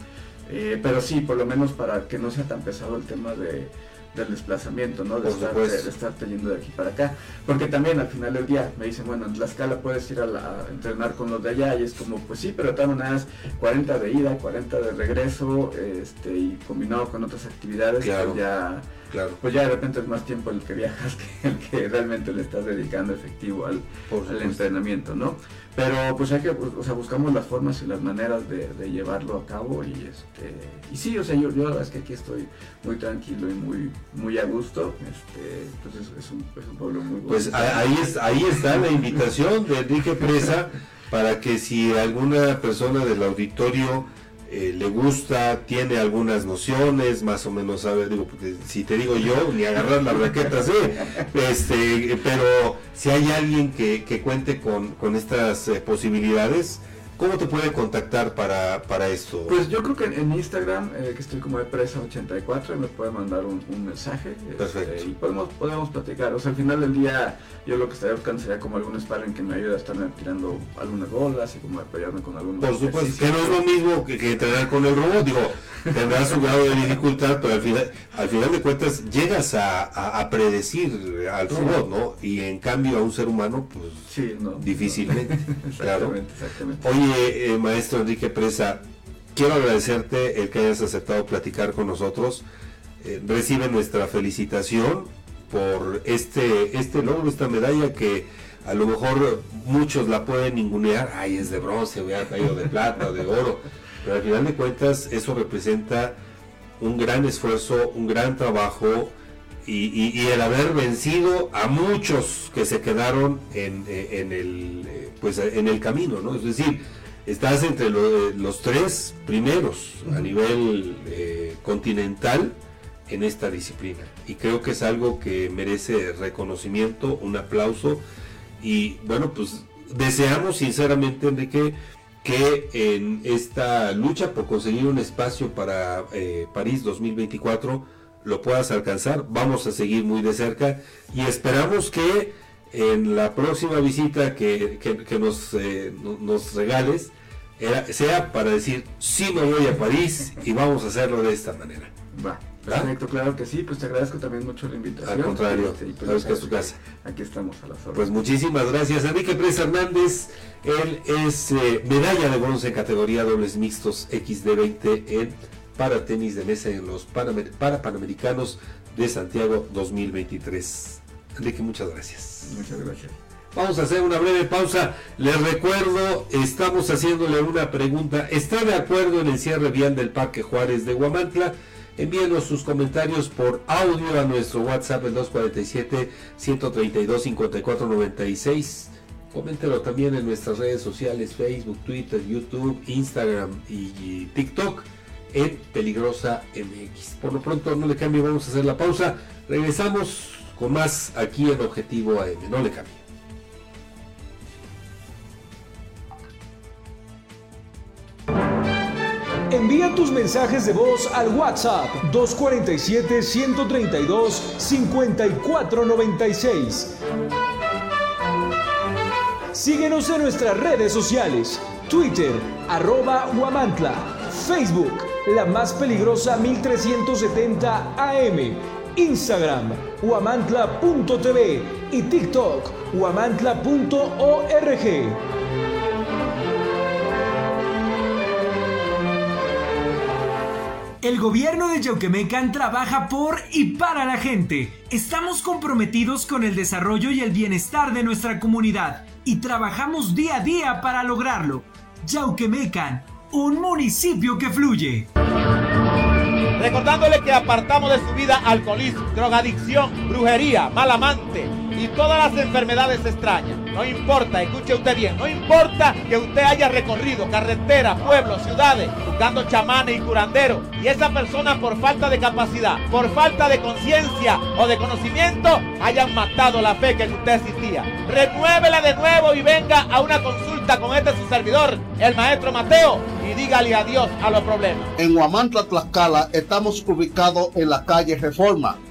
Eh, pero sí, por lo menos para que no sea tan pesado el tema de, del desplazamiento, ¿no? De estar, de, yendo de aquí para acá. Porque también al final del día me dicen, bueno, en Tlaxcala puedes ir a, entrenar con los de allá y es como, pues sí, pero de todas maneras 40 de ida, 40 de regreso, este, y combinado con otras actividades, pues ya Claro. Pues ya de repente es más tiempo el que viajas que el que realmente le estás dedicando efectivo al, al entrenamiento, ¿no? Pero pues hay que, o sea, buscamos las formas y las maneras de, llevarlo a cabo y este y sí, o sea, yo, yo la verdad es que aquí estoy muy tranquilo y muy muy a gusto, este, pues es, un, es un pueblo muy bueno. Pues ahí, es, ahí está la invitación de Enrique Presa para que si alguna persona del auditorio eh, le gusta, tiene algunas nociones, más o menos sabe, digo, porque si te digo yo, ni agarrar la raqueta sí, este, pero si hay alguien que, que cuente con, con estas eh, posibilidades, ¿Cómo te puede contactar para, para esto? Pues yo creo que en, Instagram, eh, que estoy como de presa84, me puede mandar un, mensaje. Este, Perfecto. y podemos, podemos platicar. O sea, al final del día, yo lo que estaría buscando sería como algún sparring que me ayude a estar tirando algunas bolas y como apoyarme con algún Por supuesto, que no es lo mismo que, que entrenar con el robot. Digo, tendrás su grado de dificultad, pero al final, al final de cuentas llegas a, a, predecir al robot, ¿no? Y en cambio a un ser humano, pues sí, no, difícilmente. exactamente, exactamente. Oye, eh, maestro Enrique Presa, quiero agradecerte el que hayas aceptado platicar con nosotros. Eh, recibe nuestra felicitación por este, este logro, esta medalla que a lo mejor muchos la pueden ningunear, ay, es de bronce, hubiera caído de plata, de oro, pero al final de cuentas eso representa un gran esfuerzo, un gran trabajo y, el haber vencido a muchos que se quedaron en, en, el, eh, pues, en el camino, ¿no? Es decir, estás entre los tres primeros a nivel eh, continental en esta disciplina. Y creo que es algo que merece reconocimiento, un aplauso. Y bueno, pues deseamos sinceramente, Enrique, que en esta lucha por conseguir un espacio para eh, París 2024 lo puedas alcanzar. Vamos a seguir muy de cerca y esperamos que en la próxima visita que, nos, eh, nos regales sea para decir, sí me voy a París y vamos a hacerlo de esta manera. Va. Perfecto, claro que sí, pues te agradezco también mucho la invitación. Al contrario, este, pues sabes que es tu casa. Aquí estamos a las horas. Pues muchísimas gracias. Enrique Pérez Hernández, él es eh, medalla de bronce en categoría dobles mixtos XD20 en para tenis de mesa en los para Panamericanos de Santiago 2023. Enrique, muchas gracias. Muchas gracias. Vamos a hacer una breve pausa. Les recuerdo, estamos haciéndole una pregunta. ¿Está de acuerdo en el cierre vial del Parque Juárez de Guamantla? Envíenos sus comentarios por audio a nuestro WhatsApp el 247-132-5496. Coméntelo también en nuestras redes sociales, Facebook, Twitter, YouTube, Instagram y TikTok en Peligrosa MX. Por lo pronto no le cambie, vamos a hacer la pausa. Regresamos con más aquí en Objetivo AM. No le cambie. Envía tus mensajes de voz al WhatsApp 247-132-5496. Síguenos en nuestras redes sociales, Twitter, arroba Huamantla, Facebook, la más peligrosa 1370 AM. Instagram, huamantla.tv y TikTok, huamantla.org. El gobierno de Yauquemecan trabaja por y para la gente. Estamos comprometidos con el desarrollo y el bienestar de nuestra comunidad y trabajamos día a día para lograrlo. Yauquemecan, un municipio que fluye. Recordándole que apartamos de su vida alcoholismo, drogadicción, brujería, mal amante y todas las enfermedades extrañas. No importa, escuche usted bien, no importa que usted haya recorrido carreteras, pueblos, ciudades, buscando chamanes y curanderos, y esa persona por falta de capacidad, por falta de conciencia o de conocimiento, hayan matado la fe que en usted existía. Renuévela de nuevo y venga a una consulta con este su servidor, el maestro Mateo, y dígale adiós a los problemas. En Huamantla, Tlaxcala, estamos ubicados en la calle Reforma,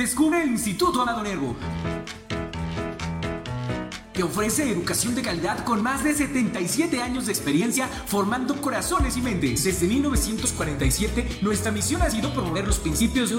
Descubre el Instituto Amado Nervo que ofrece educación de calidad con más de 77 años de experiencia formando corazones y mentes. Desde 1947, nuestra misión ha sido promover los principios de una